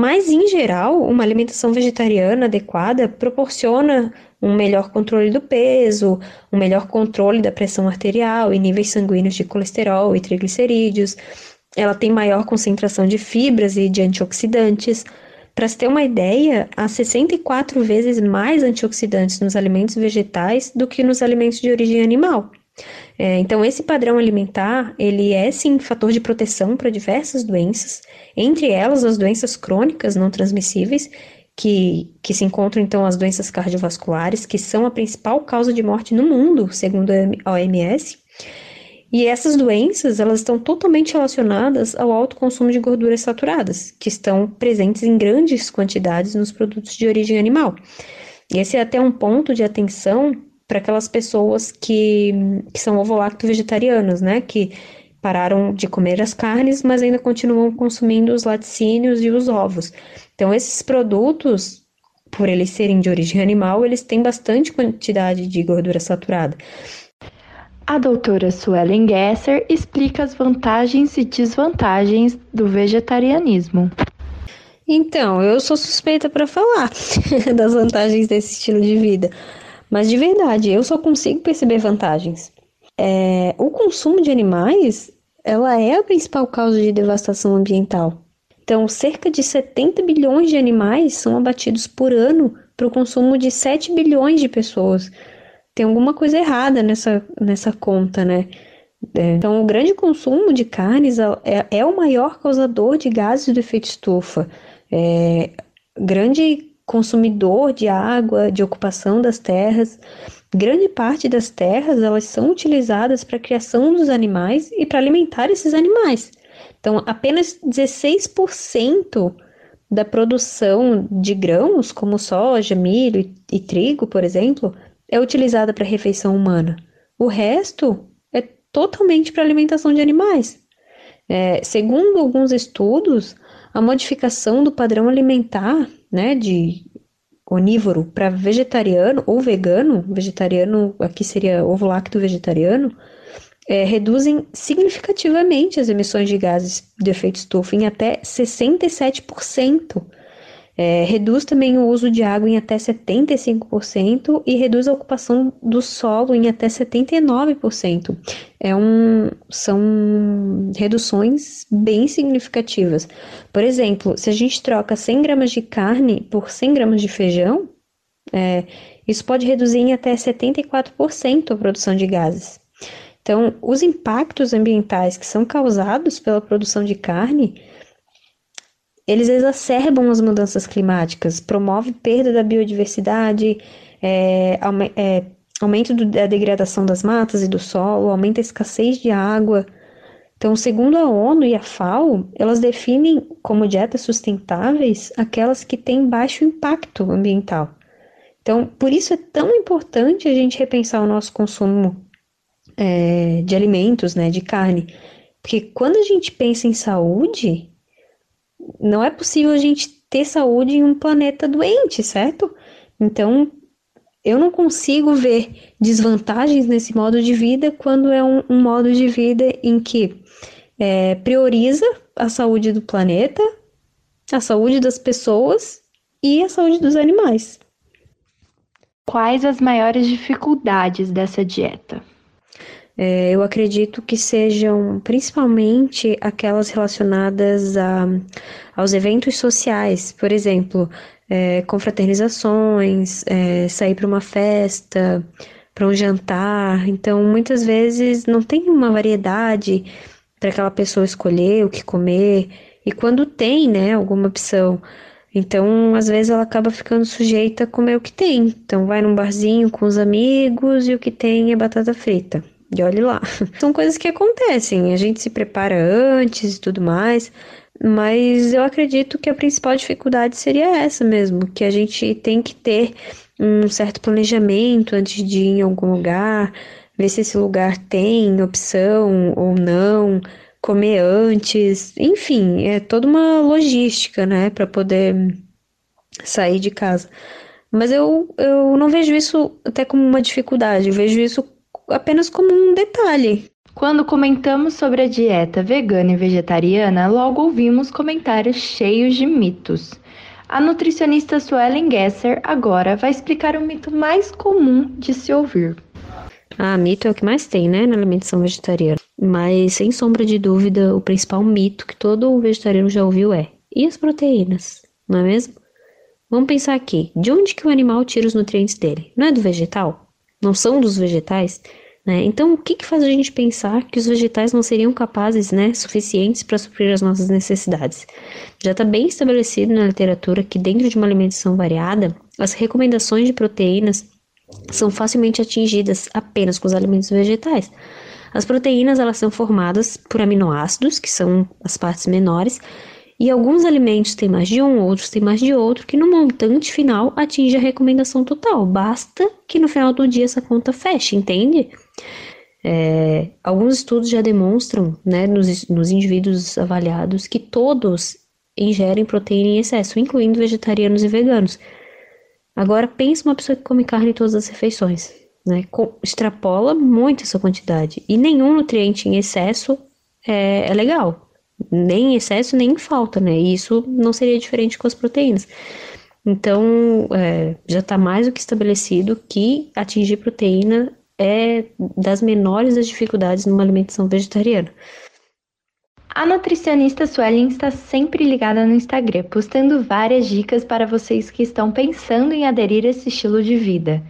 Mas, em geral, uma alimentação vegetariana adequada proporciona um melhor controle do peso, um melhor controle da pressão arterial e níveis sanguíneos de colesterol e triglicerídeos. Ela tem maior concentração de fibras e de antioxidantes. Para se ter uma ideia, há 64 vezes mais antioxidantes nos alimentos vegetais do que nos alimentos de origem animal. É, então, esse padrão alimentar, ele é sim fator de proteção para diversas doenças, entre elas as doenças crônicas não transmissíveis, que, que se encontram então as doenças cardiovasculares, que são a principal causa de morte no mundo, segundo a OMS. E essas doenças, elas estão totalmente relacionadas ao alto consumo de gorduras saturadas, que estão presentes em grandes quantidades nos produtos de origem animal. E esse é até um ponto de atenção para aquelas pessoas que, que são ovo-lacto vegetarianos, né? Que pararam de comer as carnes, mas ainda continuam consumindo os laticínios e os ovos. Então, esses produtos, por eles serem de origem animal, eles têm bastante quantidade de gordura saturada. A doutora Suelen Gesser explica as vantagens e desvantagens do vegetarianismo. Então, eu sou suspeita para falar das vantagens desse estilo de vida. Mas de verdade, eu só consigo perceber vantagens. É, o consumo de animais, ela é a principal causa de devastação ambiental. Então, cerca de 70 bilhões de animais são abatidos por ano para o consumo de 7 bilhões de pessoas. Tem alguma coisa errada nessa, nessa conta, né? É, então, o grande consumo de carnes é, é, o maior causador de gases do efeito estufa. É, grande consumidor de água, de ocupação das terras. Grande parte das terras elas são utilizadas para a criação dos animais e para alimentar esses animais. Então, apenas 16% da produção de grãos, como soja, milho e, e trigo, por exemplo, é utilizada para refeição humana. O resto é totalmente para alimentação de animais. É, segundo alguns estudos, a modificação do padrão alimentar, né, de onívoro para vegetariano ou vegano, vegetariano aqui seria ovo lacto vegetariano, é, reduzem significativamente as emissões de gases de efeito estufa em até 67%. É, reduz também o uso de água em até 75% e reduz a ocupação do solo em até 79%. É um, são reduções bem significativas. Por exemplo, se a gente troca 100 gramas de carne por 100 gramas de feijão, é, isso pode reduzir em até 74% a produção de gases. Então, os impactos ambientais que são causados pela produção de carne, eles exacerbam as mudanças climáticas, promove perda da biodiversidade, é, é, aumento do, da degradação das matas e do solo, aumenta a escassez de água. Então, segundo a ONU e a FAO, elas definem como dietas sustentáveis aquelas que têm baixo impacto ambiental. Então, por isso é tão importante a gente repensar o nosso consumo é, de alimentos, né, de carne. Porque quando a gente pensa em saúde, não é possível a gente ter saúde em um planeta doente, certo? Então, eu não consigo ver desvantagens nesse modo de vida quando é um, um modo de vida em que é, prioriza a saúde do planeta, a saúde das pessoas e a saúde dos animais. Quais as maiores dificuldades dessa dieta? É, eu acredito que sejam principalmente aquelas relacionadas a, aos eventos sociais, por exemplo, é, confraternizações, é, sair para uma festa, para um jantar. Então, muitas vezes não tem uma variedade para aquela pessoa escolher o que comer. E quando tem, né, alguma opção, então às vezes ela acaba ficando sujeita a comer o que tem. Então, vai num barzinho com os amigos e o que tem é batata frita. E olhe lá. São coisas que acontecem, a gente se prepara antes e tudo mais, mas eu acredito que a principal dificuldade seria essa mesmo, que a gente tem que ter um certo planejamento antes de ir em algum lugar, ver se esse lugar tem opção ou não, comer antes, enfim, é toda uma logística, né, para poder sair de casa. Mas eu, eu não vejo isso até como uma dificuldade, eu vejo isso apenas como um detalhe. Quando comentamos sobre a dieta vegana e vegetariana, logo ouvimos comentários cheios de mitos. A nutricionista Suelen Gesser agora vai explicar o mito mais comum de se ouvir. Ah, mito é o que mais tem, né, na alimentação vegetariana. Mas, sem sombra de dúvida, o principal mito que todo vegetariano já ouviu é: e as proteínas? Não é mesmo? Vamos pensar aqui: de onde que o animal tira os nutrientes dele? Não é do vegetal? Não são dos vegetais, né? Então, o que, que faz a gente pensar que os vegetais não seriam capazes, né, suficientes para suprir as nossas necessidades? Já está bem estabelecido na literatura que dentro de uma alimentação variada, as recomendações de proteínas são facilmente atingidas apenas com os alimentos vegetais. As proteínas elas são formadas por aminoácidos, que são as partes menores, e alguns alimentos têm mais de um, outros têm mais de outro, que no montante final atinge a recomendação total. Basta que no final do dia essa conta feche, entende? É, alguns estudos já demonstram, né, nos, nos indivíduos avaliados, que todos ingerem proteína em excesso, incluindo vegetarianos e veganos. Agora, pense uma pessoa que come carne em todas as refeições, né? extrapola muito essa quantidade. E nenhum nutriente em excesso é, é legal nem em excesso nem em falta, né? E isso não seria diferente com as proteínas. Então, é, já está mais do que estabelecido que atingir proteína é das menores das dificuldades numa alimentação vegetariana. A nutricionista Suelen está sempre ligada no Instagram, postando várias dicas para vocês que estão pensando em aderir a esse estilo de vida.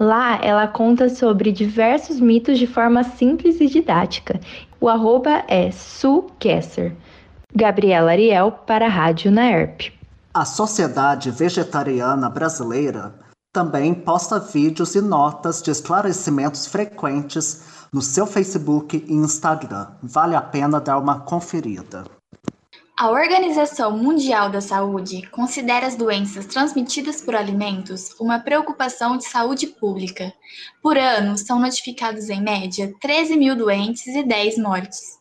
Lá, ela conta sobre diversos mitos de forma simples e didática. O arroba é SuKesser. Gabriela Ariel para a Rádio Naerp. A Sociedade Vegetariana Brasileira também posta vídeos e notas de esclarecimentos frequentes no seu Facebook e Instagram. Vale a pena dar uma conferida. A Organização Mundial da Saúde considera as doenças transmitidas por alimentos uma preocupação de saúde pública. Por ano, são notificados em média 13 mil doentes e 10 mortes.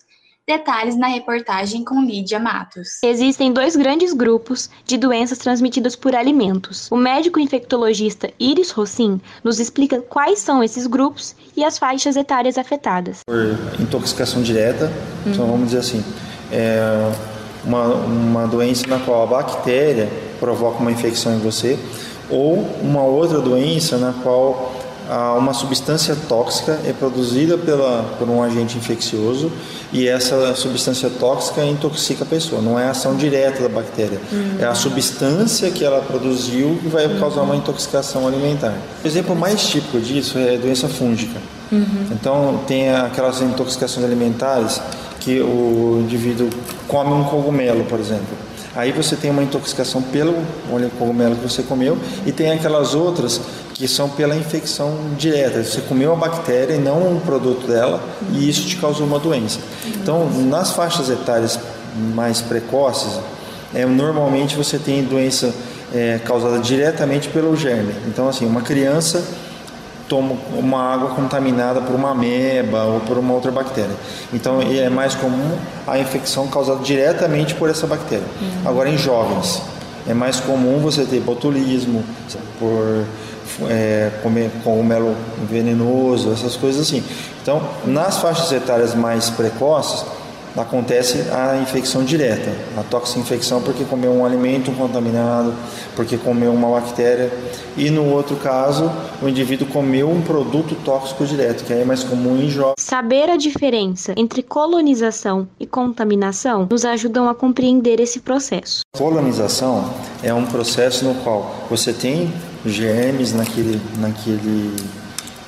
Detalhes na reportagem com Lídia Matos. Existem dois grandes grupos de doenças transmitidas por alimentos. O médico infectologista Iris Rossin nos explica quais são esses grupos e as faixas etárias afetadas. Por intoxicação direta, uhum. então vamos dizer assim, é, uma, uma doença na qual a bactéria provoca uma infecção em você, ou uma outra doença na qual uma substância tóxica é produzida pela, por um agente infeccioso e essa substância tóxica intoxica a pessoa. Não é a ação direta da bactéria, uhum. é a substância que ela produziu que vai causar uma intoxicação alimentar. O exemplo mais típico disso é a doença fúngica. Uhum. Então tem aquelas intoxicações alimentares que o indivíduo come um cogumelo, por exemplo. Aí você tem uma intoxicação pelo cogumelo que você comeu e tem aquelas outras que são pela infecção direta. Você comeu a bactéria e não o produto dela e isso te causou uma doença. Então, nas faixas etárias mais precoces, é, normalmente você tem doença é, causada diretamente pelo germe. Então, assim, uma criança toma uma água contaminada por uma ameba ou por uma outra bactéria. Então é mais comum a infecção causada diretamente por essa bactéria. Uhum. Agora em jovens é mais comum você ter botulismo por é, comer cogumelo venenoso, essas coisas assim. Então nas faixas etárias mais precoces acontece a infecção direta, a toxinfecção porque comeu um alimento contaminado, porque comeu uma bactéria e no outro caso o indivíduo comeu um produto tóxico direto, que é mais comum em jovens. Saber a diferença entre colonização e contaminação nos ajudam a compreender esse processo. Colonização é um processo no qual você tem germes naquele, naquele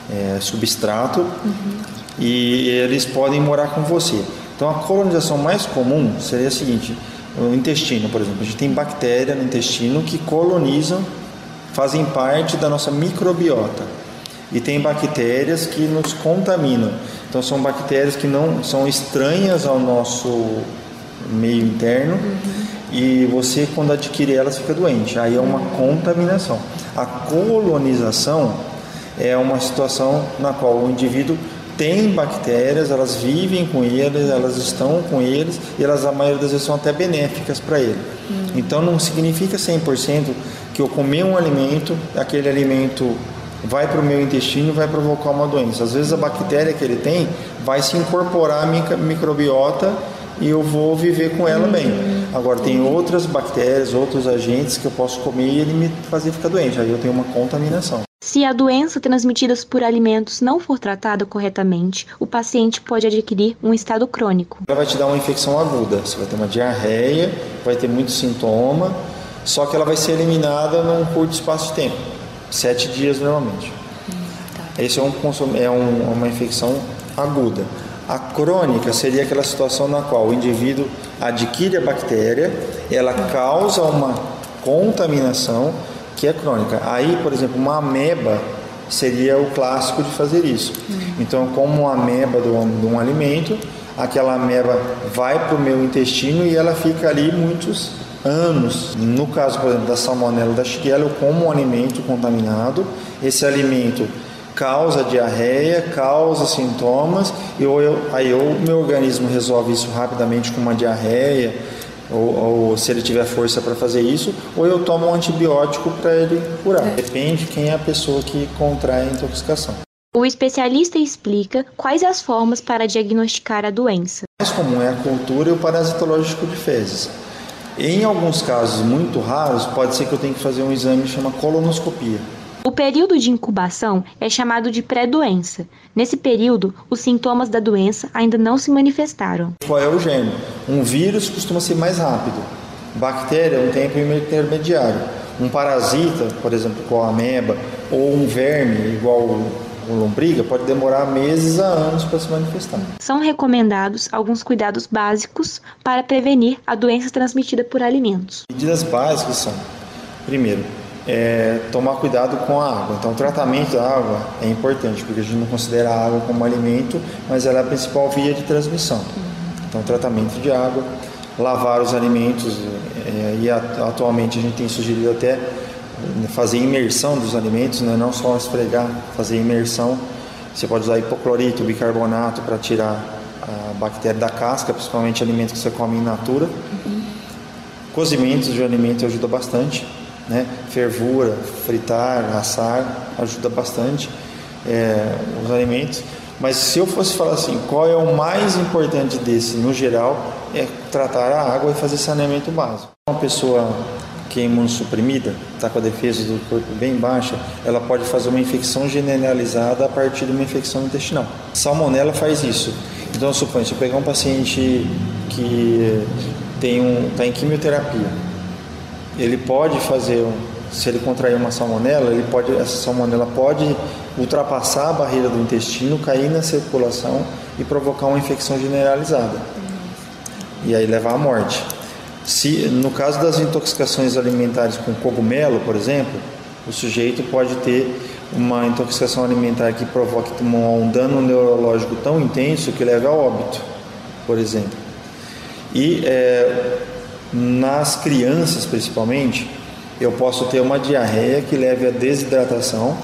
é, substrato uhum. e eles podem morar com você. Então a colonização mais comum seria a seguinte: o intestino, por exemplo, a gente tem bactérias no intestino que colonizam, fazem parte da nossa microbiota. E tem bactérias que nos contaminam. Então são bactérias que não são estranhas ao nosso meio interno uhum. e você quando adquire elas fica doente. Aí é uma contaminação. A colonização é uma situação na qual o indivíduo tem bactérias, elas vivem com eles, elas estão com eles e elas a maioria das vezes são até benéficas para ele. Uhum. Então não significa 100% que eu comer um alimento, aquele alimento vai para o meu intestino e vai provocar uma doença. Às vezes a bactéria que ele tem vai se incorporar à minha microbiota e eu vou viver com ela bem. Agora tem outras bactérias, outros agentes que eu posso comer e ele me fazer ficar doente. Aí eu tenho uma contaminação. Se a doença transmitida por alimentos não for tratada corretamente, o paciente pode adquirir um estado crônico. Ela vai te dar uma infecção aguda, você vai ter uma diarreia, vai ter muito sintoma, só que ela vai ser eliminada num curto espaço de tempo, sete dias normalmente. Hum, tá. Esse é, um, é um, uma infecção aguda. A crônica seria aquela situação na qual o indivíduo adquire a bactéria, ela causa uma contaminação que é crônica. Aí, por exemplo, uma ameba seria o clássico de fazer isso. Uhum. Então, como uma ameba de um alimento, aquela ameba vai para o meu intestino e ela fica ali muitos anos. No caso, por exemplo, da salmonela da Shigella, eu como um alimento contaminado, esse alimento causa diarreia, causa sintomas, e eu, aí o meu organismo resolve isso rapidamente com uma diarreia, ou, ou, se ele tiver força para fazer isso, ou eu tomo um antibiótico para ele curar. É. Depende quem é a pessoa que contrai a intoxicação. O especialista explica quais as formas para diagnosticar a doença. O mais comum é a cultura e o parasitológico de fezes. Em alguns casos muito raros, pode ser que eu tenha que fazer um exame que chama colonoscopia. O período de incubação é chamado de pré-doença. Nesse período, os sintomas da doença ainda não se manifestaram. Qual é o gênero? Um vírus costuma ser mais rápido. Bactéria, um tempo intermediário. Um parasita, por exemplo, qual a ameba, ou um verme, igual o lombriga, pode demorar meses a anos para se manifestar. São recomendados alguns cuidados básicos para prevenir a doença transmitida por alimentos. Medidas básicas são: primeiro, é, tomar cuidado com a água. Então, o tratamento da água é importante, porque a gente não considera a água como alimento, mas ela é a principal via de transmissão. Então, tratamento de água, lavar os alimentos, é, e atualmente a gente tem sugerido até fazer imersão dos alimentos, né? não só esfregar, fazer imersão. Você pode usar hipoclorito, bicarbonato para tirar a bactéria da casca, principalmente alimentos que você come in natura. Cozimentos de alimento ajuda bastante né? Fervura, fritar, assar ajuda bastante é, os alimentos. Mas se eu fosse falar assim, qual é o mais importante desse no geral é tratar a água e fazer saneamento básico. Uma pessoa que é imunossuprimida, está com a defesa do corpo bem baixa, ela pode fazer uma infecção generalizada a partir de uma infecção intestinal. Salmonela faz isso. Então, suponho, se eu pegar um paciente que tem um, está em quimioterapia, ele pode fazer, se ele contrair uma salmonela, ele pode, essa salmonela pode ultrapassar a barreira do intestino, cair na circulação e provocar uma infecção generalizada. E aí levar à morte. Se, no caso das intoxicações alimentares com cogumelo, por exemplo, o sujeito pode ter uma intoxicação alimentar que provoque um dano neurológico tão intenso que leve ao óbito, por exemplo. E é, nas crianças, principalmente, eu posso ter uma diarreia que leve à desidratação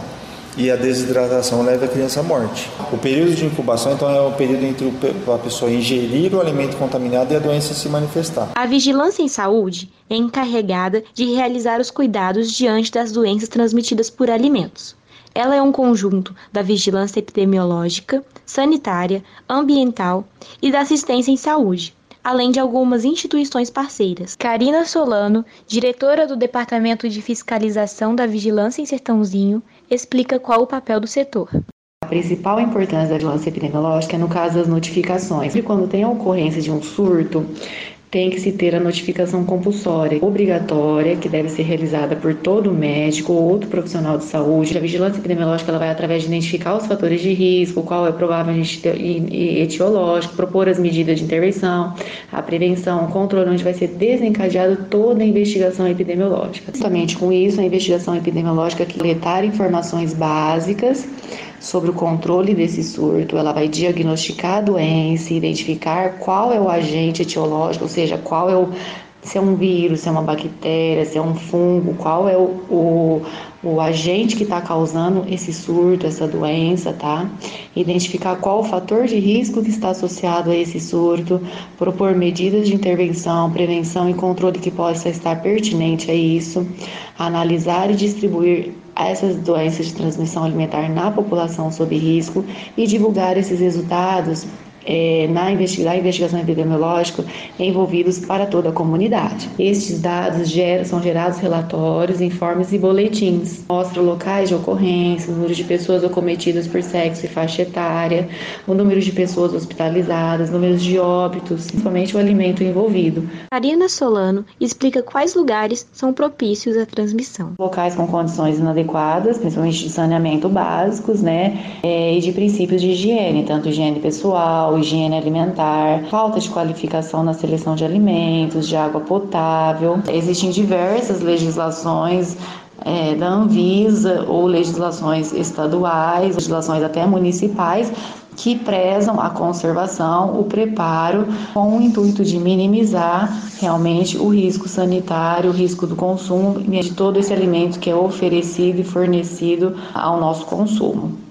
e a desidratação leva a criança à morte. O período de incubação, então, é o período entre a pessoa ingerir o alimento contaminado e a doença se manifestar. A vigilância em saúde é encarregada de realizar os cuidados diante das doenças transmitidas por alimentos. Ela é um conjunto da vigilância epidemiológica, sanitária, ambiental e da assistência em saúde, além de algumas instituições parceiras. Karina Solano, diretora do Departamento de Fiscalização da Vigilância em Sertãozinho, explica qual o papel do setor. A principal importância da vigilância epidemiológica é no caso das notificações. E quando tem a ocorrência de um surto, tem que se ter a notificação compulsória, obrigatória, que deve ser realizada por todo médico ou outro profissional de saúde. A vigilância epidemiológica ela vai através de identificar os fatores de risco, qual é provável etiológico, propor as medidas de intervenção, a prevenção, o controle, onde vai ser desencadeada toda a investigação epidemiológica. Justamente com isso, a investigação epidemiológica que coletar informações básicas sobre o controle desse surto, ela vai diagnosticar a doença, identificar qual é o agente etiológico, ou seja, qual é o se é um vírus, se é uma bactéria, se é um fungo, qual é o, o, o agente que está causando esse surto, essa doença, tá? Identificar qual o fator de risco que está associado a esse surto, propor medidas de intervenção, prevenção e controle que possa estar pertinente a isso, analisar e distribuir essas doenças de transmissão alimentar na população sob risco e divulgar esses resultados é, na investigação epidemiológica envolvidos para toda a comunidade. Estes dados geram, são gerados relatórios, informes e boletins. Mostram locais de ocorrência, o número de pessoas acometidas por sexo e faixa etária, o número de pessoas hospitalizadas, números de óbitos, principalmente o alimento envolvido. Marina Solano explica quais lugares são propícios à transmissão. Locais com condições inadequadas, principalmente de saneamento básicos, né, é, e de princípios de higiene, tanto higiene pessoal, higiene alimentar, falta de qualificação na seleção de alimentos, de água potável. Existem diversas legislações é, da Anvisa ou legislações estaduais, legislações até municipais, que prezam a conservação, o preparo, com o intuito de minimizar realmente o risco sanitário, o risco do consumo de todo esse alimento que é oferecido e fornecido ao nosso consumo.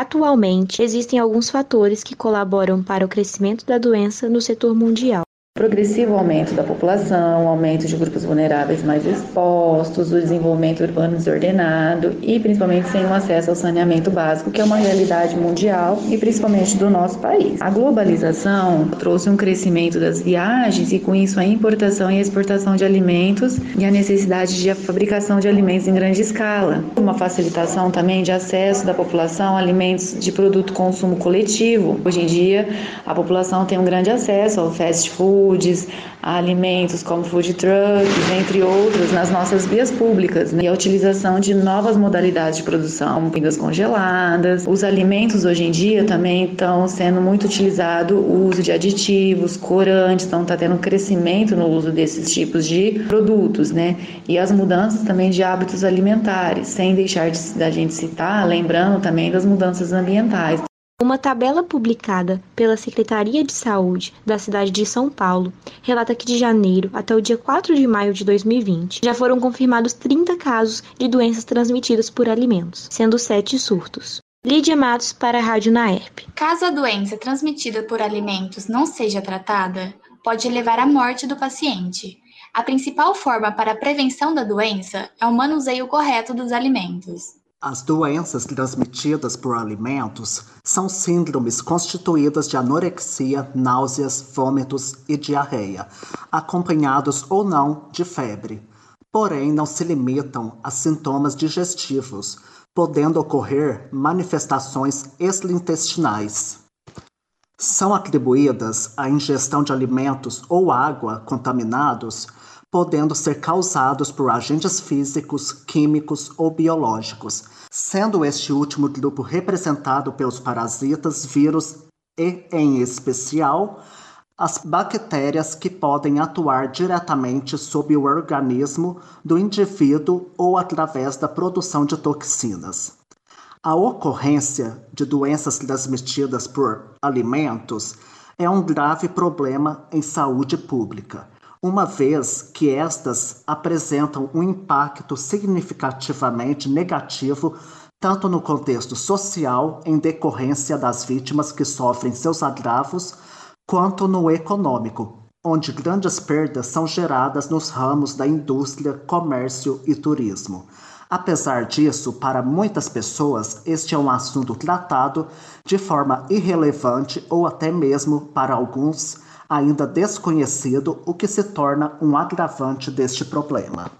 Atualmente, existem alguns fatores que colaboram para o crescimento da doença no setor mundial progressivo aumento da população, aumento de grupos vulneráveis mais expostos, o desenvolvimento urbano desordenado e principalmente sem o acesso ao saneamento básico, que é uma realidade mundial e principalmente do nosso país. A globalização trouxe um crescimento das viagens e com isso a importação e exportação de alimentos e a necessidade de a fabricação de alimentos em grande escala. Uma facilitação também de acesso da população a alimentos de produto consumo coletivo. Hoje em dia, a população tem um grande acesso ao fast food foods, alimentos como food trucks, entre outros, nas nossas vias públicas. Né? E a utilização de novas modalidades de produção, comidas congeladas. Os alimentos hoje em dia também estão sendo muito utilizado o uso de aditivos, corantes, então está tendo um crescimento no uso desses tipos de produtos, né? E as mudanças também de hábitos alimentares, sem deixar de, da gente citar, lembrando também das mudanças ambientais. Uma tabela publicada pela Secretaria de Saúde da cidade de São Paulo relata que de janeiro até o dia 4 de maio de 2020 já foram confirmados 30 casos de doenças transmitidas por alimentos, sendo 7 surtos. Lídia Matos para a Rádio Naerp. Caso a doença transmitida por alimentos não seja tratada, pode levar à morte do paciente. A principal forma para a prevenção da doença é o manuseio correto dos alimentos. As doenças transmitidas por alimentos são síndromes constituídas de anorexia, náuseas, vômitos e diarreia, acompanhados ou não de febre. Porém, não se limitam a sintomas digestivos, podendo ocorrer manifestações extraintestinais. São atribuídas à ingestão de alimentos ou água contaminados podendo ser causados por agentes físicos, químicos ou biológicos, sendo este último grupo representado pelos parasitas, vírus e, em especial, as bactérias que podem atuar diretamente sobre o organismo do indivíduo ou através da produção de toxinas. A ocorrência de doenças transmitidas por alimentos é um grave problema em saúde pública, uma vez que estas apresentam um impacto significativamente negativo tanto no contexto social, em decorrência das vítimas que sofrem seus agravos, quanto no econômico, onde grandes perdas são geradas nos ramos da indústria, comércio e turismo. Apesar disso, para muitas pessoas, este é um assunto tratado de forma irrelevante ou até mesmo, para alguns, ainda desconhecido, o que se torna um agravante deste problema.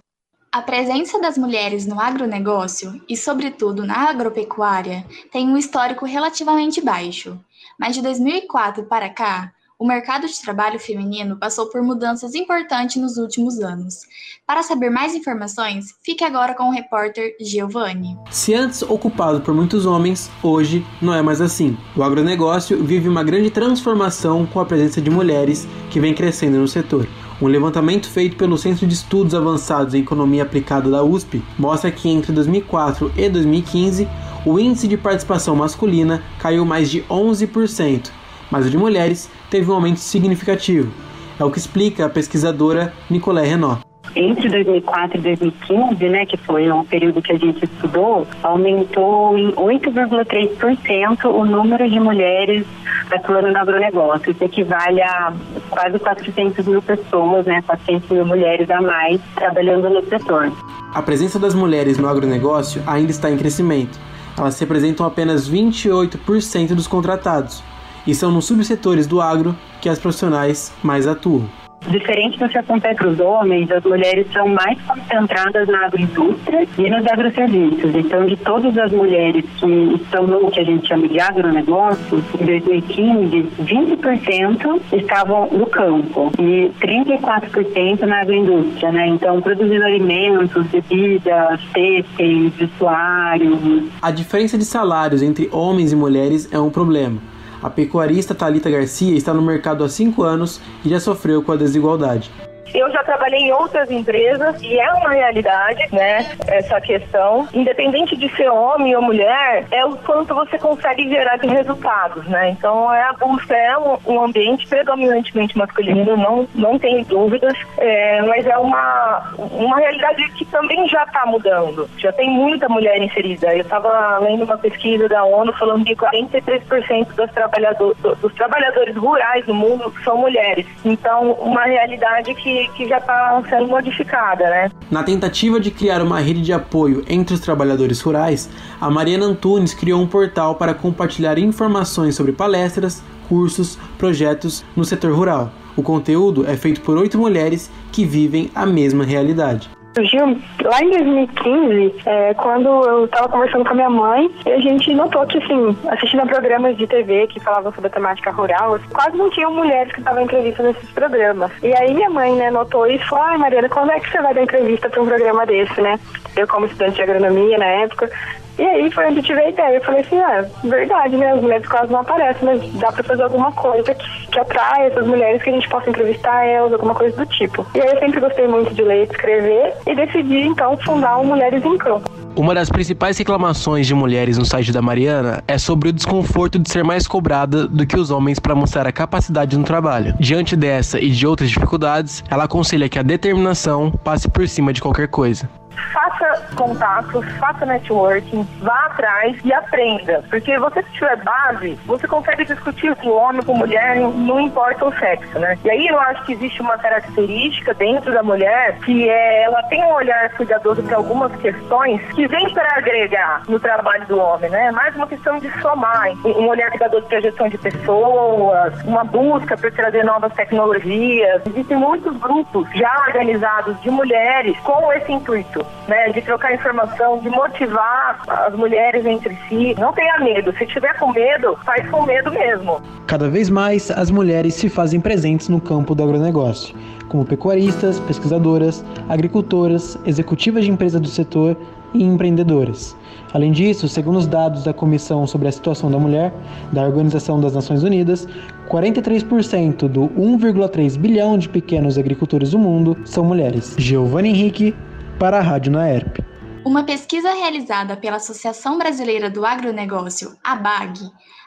A presença das mulheres no agronegócio e, sobretudo, na agropecuária tem um histórico relativamente baixo, mas de 2004 para cá, o mercado de trabalho feminino passou por mudanças importantes nos últimos anos. Para saber mais informações, fique agora com o repórter Giovanni. Se antes ocupado por muitos homens, hoje não é mais assim. O agronegócio vive uma grande transformação com a presença de mulheres que vem crescendo no setor. Um levantamento feito pelo Centro de Estudos Avançados em Economia Aplicada da USP mostra que entre 2004 e 2015 o índice de participação masculina caiu mais de 11%, mas o de mulheres teve um aumento significativo. É o que explica a pesquisadora Nicolé Renault. Entre 2004 e 2015, né, que foi um período que a gente estudou, aumentou em 8,3% o número de mulheres atuando no agronegócio. Isso equivale a quase 400 mil pessoas, né, 400 mil mulheres a mais trabalhando no setor. A presença das mulheres no agronegócio ainda está em crescimento. Elas representam apenas 28% dos contratados, e são nos subsetores do agro que as profissionais mais atuam. Diferente do que acontece para os homens, as mulheres são mais concentradas na agroindústria e nos agroserviços. Então, de todas as mulheres que estão no que a gente chama de agronegócio, em 2015, 20% estavam no campo e 34% na agroindústria, né? Então, produzindo alimentos, bebidas, têxteis, vestuários. A diferença de salários entre homens e mulheres é um problema a pecuarista Talita Garcia está no mercado há cinco anos e já sofreu com a desigualdade. Eu já trabalhei em outras empresas e é uma realidade, né? Essa questão, independente de ser homem ou mulher, é o quanto você consegue gerar de resultados, né? Então é a busca, é um, um ambiente predominantemente masculino, não, não tem dúvidas, é, mas é uma, uma realidade que também já está mudando. Já tem muita mulher inserida. Eu estava lendo uma pesquisa da ONU falando que 43% dos, trabalhador, dos trabalhadores rurais do mundo são mulheres. Então, uma realidade que que, já está sendo modificada, né? Na tentativa de criar uma rede de apoio entre os trabalhadores rurais, a Mariana Antunes criou um portal para compartilhar informações sobre palestras, cursos, projetos no setor rural. O conteúdo é feito por oito mulheres que vivem a mesma realidade surgiu lá em 2015, é, quando eu estava conversando com a minha mãe, e a gente notou que, assim, assistindo a programas de TV que falavam sobre a temática rural, quase não tinham mulheres que estavam entrevistas nesses programas. E aí minha mãe, né, notou isso e falou, ai Mariana, quando é que você vai dar entrevista para um programa desse, né? Eu, como estudante de agronomia na época, e aí foi onde eu tive a ideia. Eu falei assim, ah, verdade, né? As mulheres quase não aparecem, mas dá pra fazer alguma coisa que, que atrai essas mulheres, que a gente possa entrevistar elas, alguma coisa do tipo. E aí eu sempre gostei muito de ler e escrever e decidi então fundar o Mulheres em Campo. Uma das principais reclamações de mulheres no site da Mariana é sobre o desconforto de ser mais cobrada do que os homens para mostrar a capacidade no trabalho. Diante dessa e de outras dificuldades, ela aconselha que a determinação passe por cima de qualquer coisa faça contatos, faça networking, vá atrás e aprenda. Porque você se tiver base, você consegue discutir com homem, com mulher, não importa o sexo, né? E aí eu acho que existe uma característica dentro da mulher que é ela tem um olhar cuidadoso para algumas questões que vem para agregar no trabalho do homem, né? É mais uma questão de somar, um olhar cuidadoso para a gestão de pessoas, uma busca por trazer novas tecnologias. Existem muitos grupos já organizados de mulheres com esse intuito né, de trocar informação, de motivar as mulheres entre si. Não tenha medo. Se tiver com medo, faz com medo mesmo. Cada vez mais, as mulheres se fazem presentes no campo do agronegócio, como pecuaristas, pesquisadoras, agricultoras, executivas de empresas do setor e empreendedoras. Além disso, segundo os dados da Comissão sobre a Situação da Mulher da Organização das Nações Unidas, 43% do 1,3 bilhão de pequenos agricultores do mundo são mulheres. Giovanni Henrique, para a Rádio Naerp. Uma pesquisa realizada pela Associação Brasileira do Agronegócio, ABAG,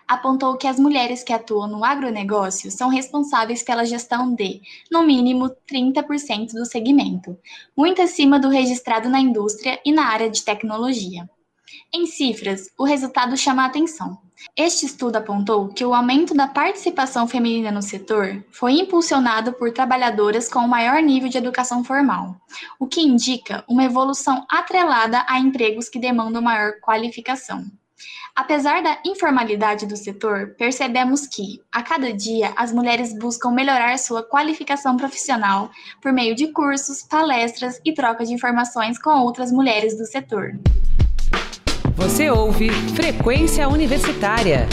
apontou que as mulheres que atuam no agronegócio são responsáveis pela gestão de, no mínimo, 30% do segmento, muito acima do registrado na indústria e na área de tecnologia. Em cifras, o resultado chama a atenção. Este estudo apontou que o aumento da participação feminina no setor foi impulsionado por trabalhadoras com maior nível de educação formal, o que indica uma evolução atrelada a empregos que demandam maior qualificação. Apesar da informalidade do setor, percebemos que, a cada dia, as mulheres buscam melhorar sua qualificação profissional por meio de cursos, palestras e troca de informações com outras mulheres do setor. Você ouve Frequência Universitária.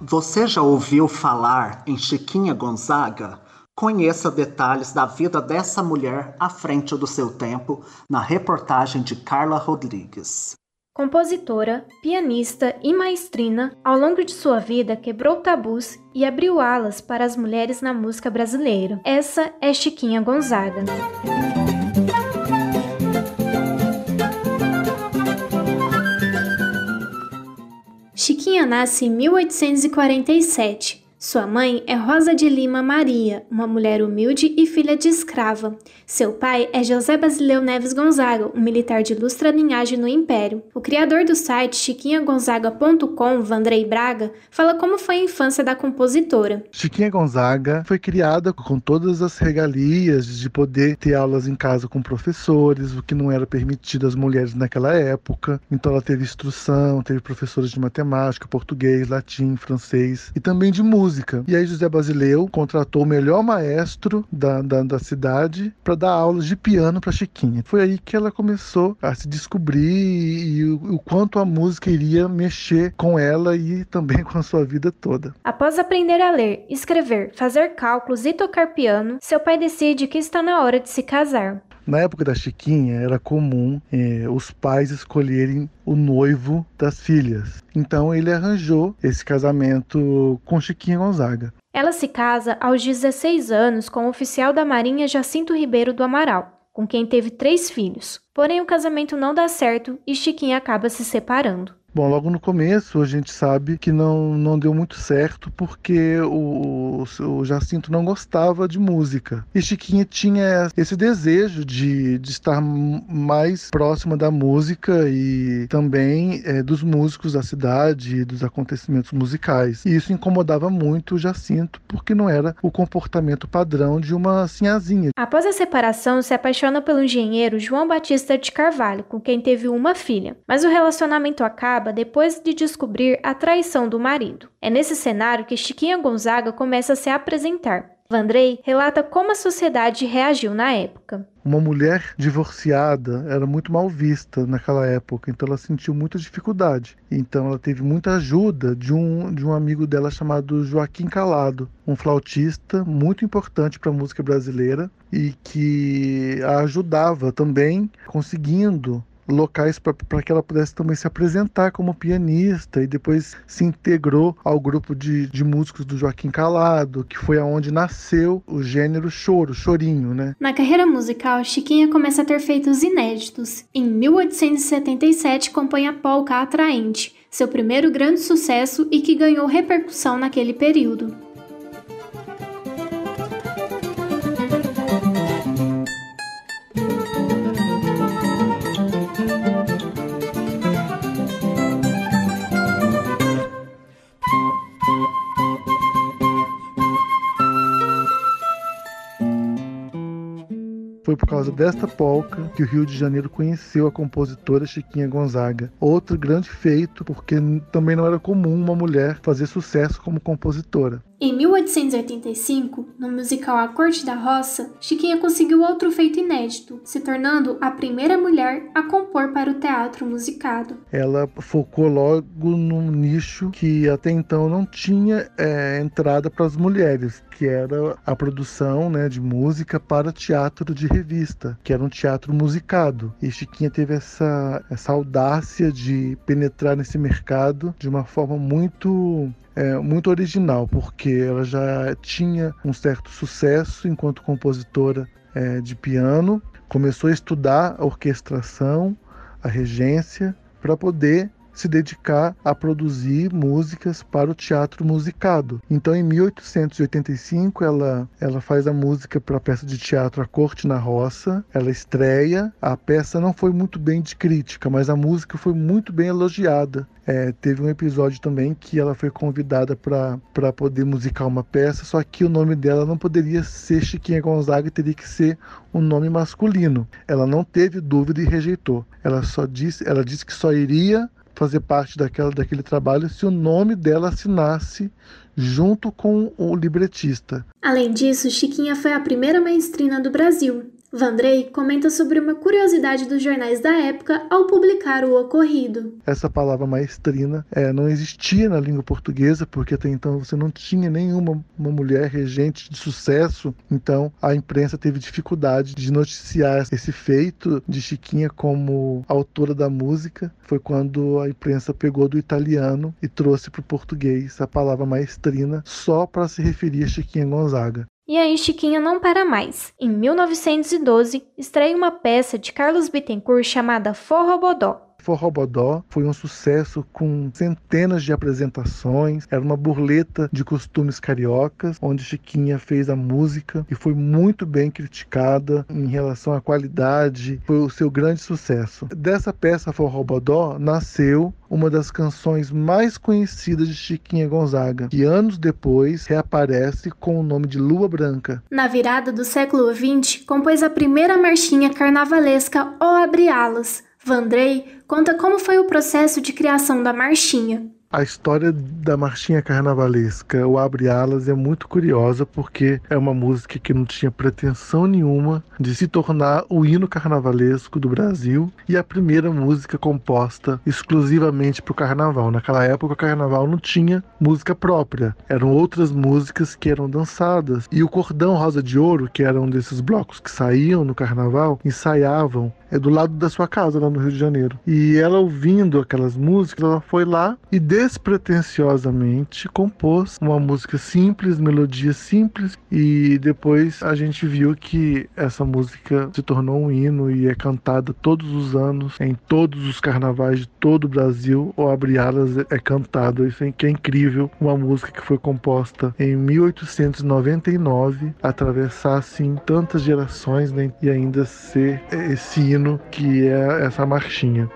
Você já ouviu falar em Chiquinha Gonzaga? Conheça detalhes da vida dessa mulher à frente do seu tempo na reportagem de Carla Rodrigues. Compositora, pianista e maestrina, ao longo de sua vida quebrou tabus e abriu alas para as mulheres na música brasileira. Essa é Chiquinha Gonzaga. Chiquinha nasce em 1847 sua mãe é Rosa de Lima Maria, uma mulher humilde e filha de escrava. Seu pai é José Basileu Neves Gonzaga, um militar de ilustra linhagem no Império. O criador do site chiquinhagonzaga.com, Vandrei Braga, fala como foi a infância da compositora. Chiquinha Gonzaga foi criada com todas as regalias de poder ter aulas em casa com professores, o que não era permitido às mulheres naquela época. Então ela teve instrução, teve professores de matemática, português, latim, francês e também de música música. E aí José Basileu contratou o melhor maestro da, da, da cidade para dar aulas de piano para Chiquinha. Foi aí que ela começou a se descobrir e, e o, o quanto a música iria mexer com ela e também com a sua vida toda. Após aprender a ler, escrever, fazer cálculos e tocar piano, seu pai decide que está na hora de se casar. Na época da Chiquinha, era comum eh, os pais escolherem o noivo das filhas. Então ele arranjou esse casamento com Chiquinha Gonzaga. Ela se casa aos 16 anos com o oficial da Marinha Jacinto Ribeiro do Amaral, com quem teve três filhos. Porém, o casamento não dá certo e Chiquinha acaba se separando. Bom, logo no começo a gente sabe que não, não deu muito certo porque o, o, Jacinto não gostava de música. E Chiquinha tinha esse desejo de, de estar mais próxima da música e também é, dos músicos da cidade e dos acontecimentos musicais. E isso incomodava muito o Jacinto porque não era o comportamento padrão de uma sinhazinha. Após a separação, se apaixona pelo engenheiro João Batista de Carvalho, com quem teve uma filha. Mas o relacionamento acaba acaba depois de descobrir a traição do marido. É nesse cenário que Chiquinha Gonzaga começa a se apresentar. Vandrei relata como a sociedade reagiu na época. Uma mulher divorciada era muito mal vista naquela época, então ela sentiu muita dificuldade. Então ela teve muita ajuda de um, de um amigo dela chamado Joaquim Calado, um flautista muito importante para a música brasileira e que a ajudava também conseguindo locais para que ela pudesse também se apresentar como pianista e depois se integrou ao grupo de, de músicos do Joaquim Calado, que foi aonde nasceu o gênero choro, chorinho, né? Na carreira musical, Chiquinha começa a ter feitos inéditos. Em 1877 compõe a polca Atraente, seu primeiro grande sucesso e que ganhou repercussão naquele período. Por causa desta polca que o Rio de Janeiro conheceu a compositora Chiquinha Gonzaga. Outro grande feito, porque também não era comum uma mulher fazer sucesso como compositora. Em 1885, no musical A Corte da Roça, Chiquinha conseguiu outro feito inédito, se tornando a primeira mulher a compor para o teatro musicado. Ela focou logo num nicho que até então não tinha é, entrada para as mulheres, que era a produção né, de música para teatro de revista, que era um teatro musicado. E Chiquinha teve essa, essa audácia de penetrar nesse mercado de uma forma muito é, muito original, porque ela já tinha um certo sucesso enquanto compositora é, de piano, começou a estudar a orquestração, a regência, para poder se dedicar a produzir músicas para o teatro musicado. Então, em 1885, ela, ela faz a música para a peça de teatro A Corte na Roça. Ela estreia. A peça não foi muito bem de crítica, mas a música foi muito bem elogiada. É, teve um episódio também que ela foi convidada para poder musicar uma peça, só que o nome dela não poderia ser Chiquinha Gonzaga, teria que ser um nome masculino. Ela não teve dúvida e rejeitou. Ela só disse, ela disse que só iria fazer parte daquela, daquele trabalho se o nome dela assinasse junto com o libretista. Além disso, Chiquinha foi a primeira maestrina do Brasil. Vandrei comenta sobre uma curiosidade dos jornais da época ao publicar o ocorrido. Essa palavra maestrina é, não existia na língua portuguesa, porque até então você não tinha nenhuma uma mulher regente de sucesso, então a imprensa teve dificuldade de noticiar esse feito de Chiquinha como autora da música. Foi quando a imprensa pegou do italiano e trouxe para o português a palavra maestrina só para se referir a Chiquinha Gonzaga. E aí Chiquinha não para mais. Em 1912, estreia uma peça de Carlos Bittencourt chamada Forrobodó, Forrobodó foi um sucesso com centenas de apresentações. Era uma burleta de costumes cariocas, onde Chiquinha fez a música e foi muito bem criticada em relação à qualidade. Foi o seu grande sucesso. Dessa peça Forrobodó nasceu uma das canções mais conhecidas de Chiquinha Gonzaga, que anos depois reaparece com o nome de Lua Branca. Na virada do século XX, compôs a primeira marchinha carnavalesca O Abre Alas, Vandrei conta como foi o processo de criação da marchinha. A história da marchinha carnavalesca, o Abre Alas, é muito curiosa porque é uma música que não tinha pretensão nenhuma de se tornar o hino carnavalesco do Brasil e a primeira música composta exclusivamente para o carnaval. Naquela época, o carnaval não tinha música própria, eram outras músicas que eram dançadas. E o Cordão Rosa de Ouro, que era um desses blocos que saíam no carnaval, ensaiavam é do lado da sua casa, lá no Rio de Janeiro. E ela ouvindo aquelas músicas, ela foi lá e despretensiosamente compôs uma música simples, melodia simples, e depois a gente viu que essa música se tornou um hino e é cantada todos os anos em todos os carnavais de todo o Brasil. O Abre Alas é cantado, isso é, que é incrível. Uma música que foi composta em 1899, atravessar assim tantas gerações né, e ainda ser esse hino hino que é essa marchinha.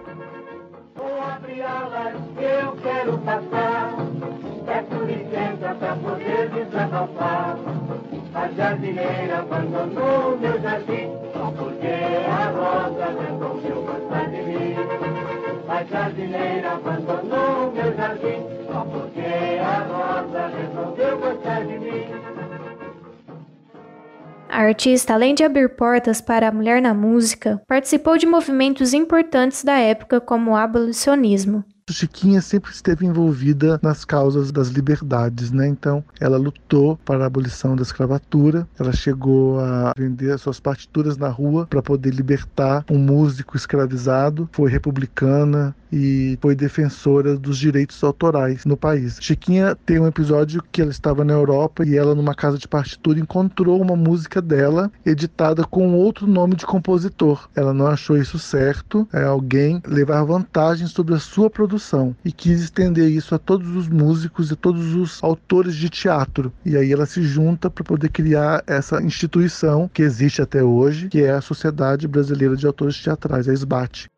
Vou abrir alas eu quero passar, peço licença para poder desabafar. A jardineira abandonou meu jardim, só porque a rosa resolveu gostar de mim. A jardineira abandonou meu jardim, só porque a rosa resolveu gostar de mim. A artista, além de abrir portas para a mulher na música, participou de movimentos importantes da época como o abolicionismo. Chiquinha sempre esteve envolvida nas causas das liberdades, né? Então, ela lutou para a abolição da escravatura. Ela chegou a vender suas partituras na rua para poder libertar um músico escravizado. Foi republicana e foi defensora dos direitos autorais no país. Chiquinha tem um episódio que ela estava na Europa e ela numa casa de partitura encontrou uma música dela editada com outro nome de compositor. Ela não achou isso certo, é alguém levar vantagem sobre a sua produção e quis estender isso a todos os músicos e todos os autores de teatro. E aí ela se junta para poder criar essa instituição que existe até hoje, que é a Sociedade Brasileira de Autores Teatrais, a SBAT.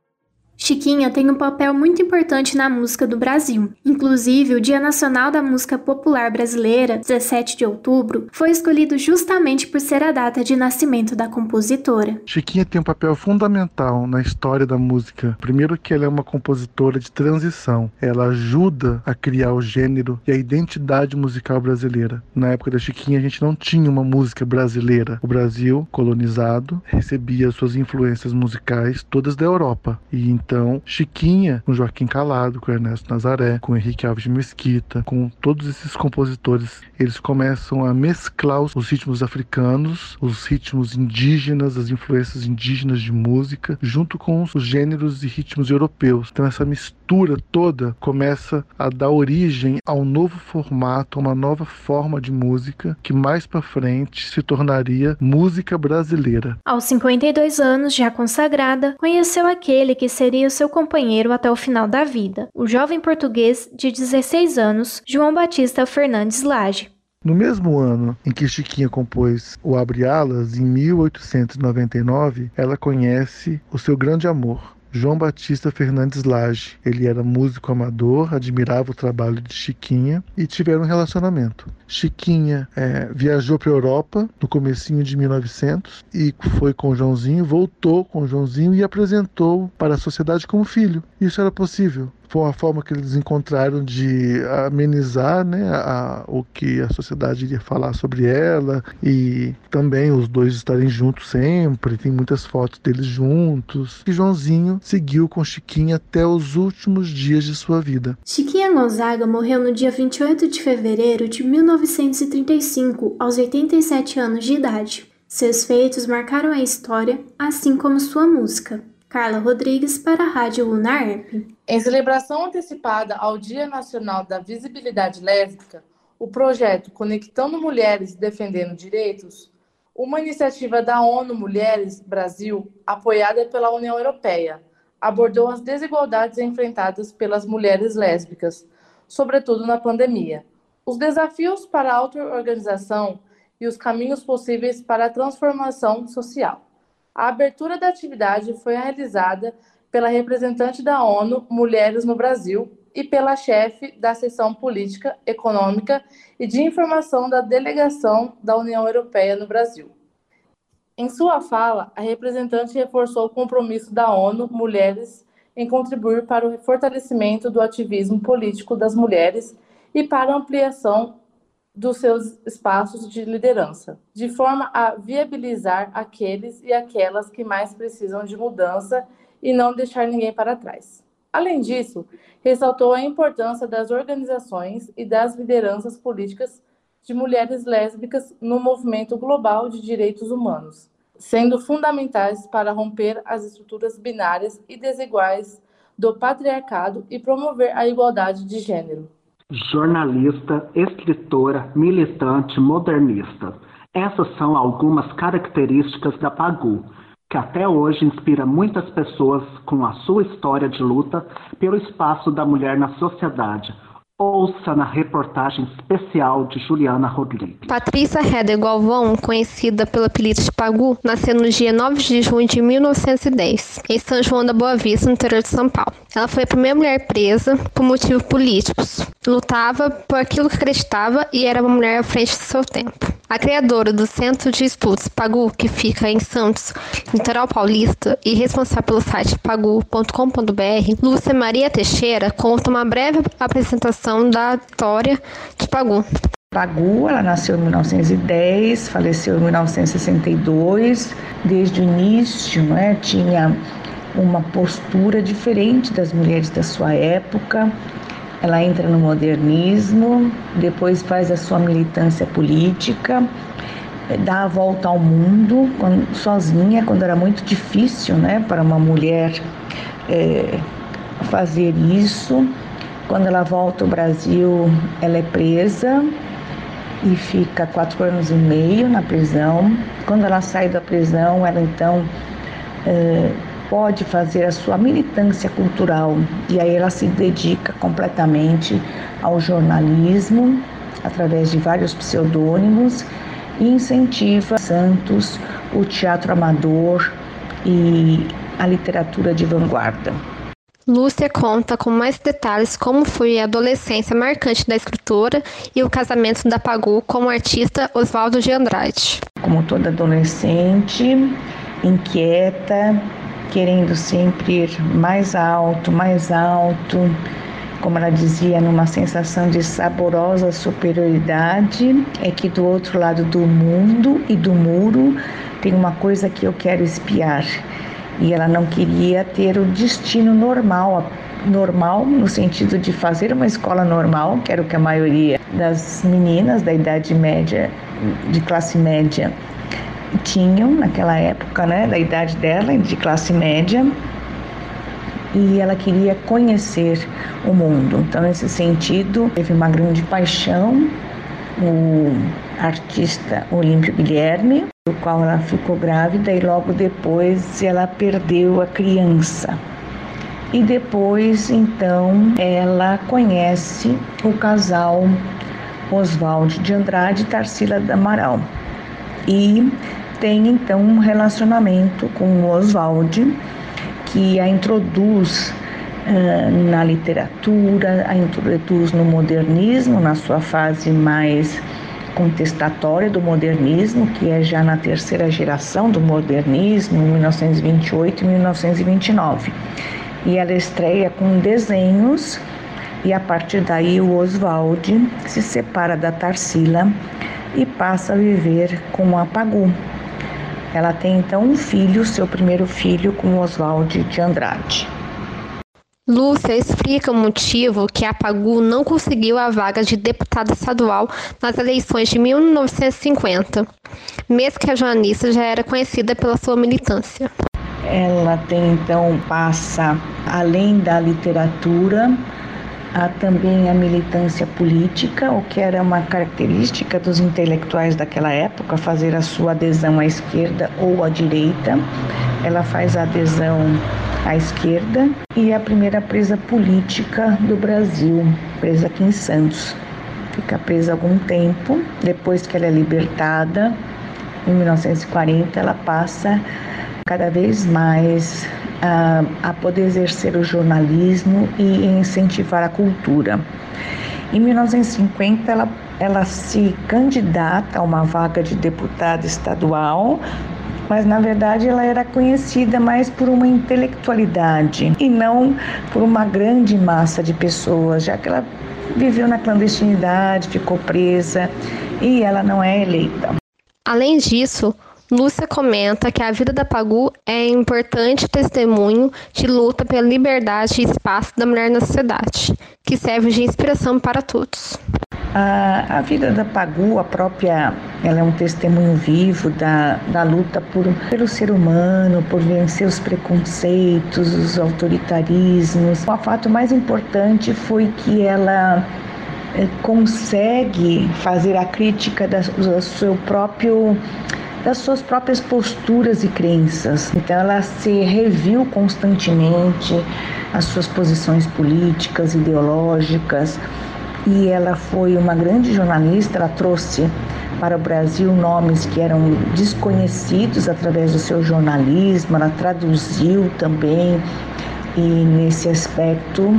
Chiquinha tem um papel muito importante na música do Brasil. Inclusive, o Dia Nacional da Música Popular Brasileira, 17 de outubro, foi escolhido justamente por ser a data de nascimento da compositora. Chiquinha tem um papel fundamental na história da música. Primeiro que ela é uma compositora de transição. Ela ajuda a criar o gênero e a identidade musical brasileira. Na época da Chiquinha, a gente não tinha uma música brasileira. O Brasil, colonizado, recebia suas influências musicais todas da Europa. E então, Chiquinha, com Joaquim Calado, com Ernesto Nazaré, com Henrique Alves de Mesquita, com todos esses compositores, eles começam a mesclar os ritmos africanos, os ritmos indígenas, as influências indígenas de música, junto com os gêneros e ritmos europeus. Então, essa mistura toda começa a dar origem a um novo formato, a uma nova forma de música que mais para frente se tornaria música brasileira. Aos 52 anos, já consagrada, conheceu aquele que seria seria seu companheiro até o final da vida, o jovem português de 16 anos, João Batista Fernandes Lage. No mesmo ano em que Chiquinha compôs o Abre Alas, em 1899, ela conhece o seu grande amor, João Batista Fernandes Lage. Ele era músico amador, admirava o trabalho de Chiquinha e tiveram um relacionamento. Chiquinha é, viajou para a Europa no comecinho de 1900 e foi com Joãozinho, voltou com Joãozinho e apresentou para a sociedade como filho. Isso era possível foi uma forma que eles encontraram de amenizar né, a, o que a sociedade iria falar sobre ela e também os dois estarem juntos sempre. Tem muitas fotos deles juntos. E Joãozinho seguiu com Chiquinha até os últimos dias de sua vida. Chiquinha Gonzaga morreu no dia 28 de fevereiro de 1935, aos 87 anos de idade. Seus feitos marcaram a história, assim como sua música. Carla Rodrigues para a Rádio UNAERP. Em celebração antecipada ao Dia Nacional da Visibilidade Lésbica, o projeto Conectando Mulheres Defendendo Direitos, uma iniciativa da ONU Mulheres Brasil, apoiada pela União Europeia, abordou as desigualdades enfrentadas pelas mulheres lésbicas, sobretudo na pandemia, os desafios para a auto-organização e os caminhos possíveis para a transformação social. A abertura da atividade foi realizada pela representante da ONU Mulheres no Brasil e pela chefe da seção política, econômica e de informação da delegação da União Europeia no Brasil. Em sua fala, a representante reforçou o compromisso da ONU Mulheres em contribuir para o fortalecimento do ativismo político das mulheres e para a ampliação dos seus espaços de liderança, de forma a viabilizar aqueles e aquelas que mais precisam de mudança e não deixar ninguém para trás. Além disso, ressaltou a importância das organizações e das lideranças políticas de mulheres lésbicas no movimento global de direitos humanos, sendo fundamentais para romper as estruturas binárias e desiguais do patriarcado e promover a igualdade de gênero jornalista, escritora, militante, modernista. Essas são algumas características da Pagu, que até hoje inspira muitas pessoas com a sua história de luta pelo espaço da mulher na sociedade, Ouça na reportagem especial de Juliana Rodrigues. Patrícia Heder Galvão, conhecida pelo apelido de Pagu, nasceu no dia 9 de junho de 1910, em São João da Boa Vista, no interior de São Paulo. Ela foi a primeira mulher presa por motivos políticos. Lutava por aquilo que acreditava e era uma mulher à frente do seu tempo. A criadora do Centro de Estudos Pagu, que fica em Santos, litoral paulista, e responsável pelo site pagu.com.br, Lúcia Maria Teixeira, conta uma breve apresentação da história de Pagu. Pagu, ela nasceu em 1910, faleceu em 1962. Desde o início, né, tinha uma postura diferente das mulheres da sua época ela entra no modernismo, depois faz a sua militância política, dá a volta ao mundo sozinha, quando era muito difícil né, para uma mulher é, fazer isso. Quando ela volta ao Brasil, ela é presa e fica quatro anos e meio na prisão. Quando ela sai da prisão, ela então é, pode fazer a sua militância cultural e aí ela se dedica completamente ao jornalismo através de vários pseudônimos e incentiva Santos, o teatro amador e a literatura de vanguarda. Lúcia conta com mais detalhes como foi a adolescência marcante da escritora e o casamento da Pagu com o artista Oswaldo de Andrade. Como toda adolescente, inquieta, querendo sempre ir mais alto, mais alto, como ela dizia, numa sensação de saborosa superioridade, é que do outro lado do mundo e do muro tem uma coisa que eu quero espiar. E ela não queria ter o destino normal, normal no sentido de fazer uma escola normal, que era o que a maioria das meninas da idade média, de classe média, tinham naquela época, né, da idade dela, de classe média, e ela queria conhecer o mundo. Então, nesse sentido, teve uma grande paixão o artista Olímpio Guilherme, do qual ela ficou grávida e logo depois ela perdeu a criança. E depois, então, ela conhece o casal Oswaldo de Andrade e Tarsila Amaral. E tem então um relacionamento com o Oswaldo que a introduz uh, na literatura, a introduz no modernismo, na sua fase mais contestatória do modernismo, que é já na terceira geração do modernismo, 1928 e 1929. E ela estreia com desenhos e a partir daí o Oswald se separa da Tarsila e passa a viver com a Pagu. Ela tem então um filho, seu primeiro filho, com Oswald de Andrade. Lúcia explica o motivo que a Pagu não conseguiu a vaga de deputada estadual nas eleições de 1950, mesmo que a jornalista já era conhecida pela sua militância. Ela tem então passa além da literatura Há também a militância política, o que era uma característica dos intelectuais daquela época, fazer a sua adesão à esquerda ou à direita. Ela faz a adesão à esquerda e é a primeira presa política do Brasil, presa aqui em Santos. Fica presa algum tempo, depois que ela é libertada, em 1940, ela passa cada vez mais a, a poder exercer o jornalismo e incentivar a cultura. Em 1950, ela, ela se candidata a uma vaga de deputada estadual, mas na verdade ela era conhecida mais por uma intelectualidade e não por uma grande massa de pessoas, já que ela viveu na clandestinidade, ficou presa e ela não é eleita. Além disso, Lúcia comenta que a vida da Pagu é importante testemunho de luta pela liberdade e espaço da mulher na sociedade, que serve de inspiração para todos. A, a vida da Pagu, a própria, ela é um testemunho vivo da, da luta por, pelo ser humano, por vencer os preconceitos, os autoritarismos. O fato mais importante foi que ela eh, consegue fazer a crítica do seu próprio das suas próprias posturas e crenças. Então ela se reviu constantemente as suas posições políticas, ideológicas, e ela foi uma grande jornalista, ela trouxe para o Brasil nomes que eram desconhecidos através do seu jornalismo, ela traduziu também e nesse aspecto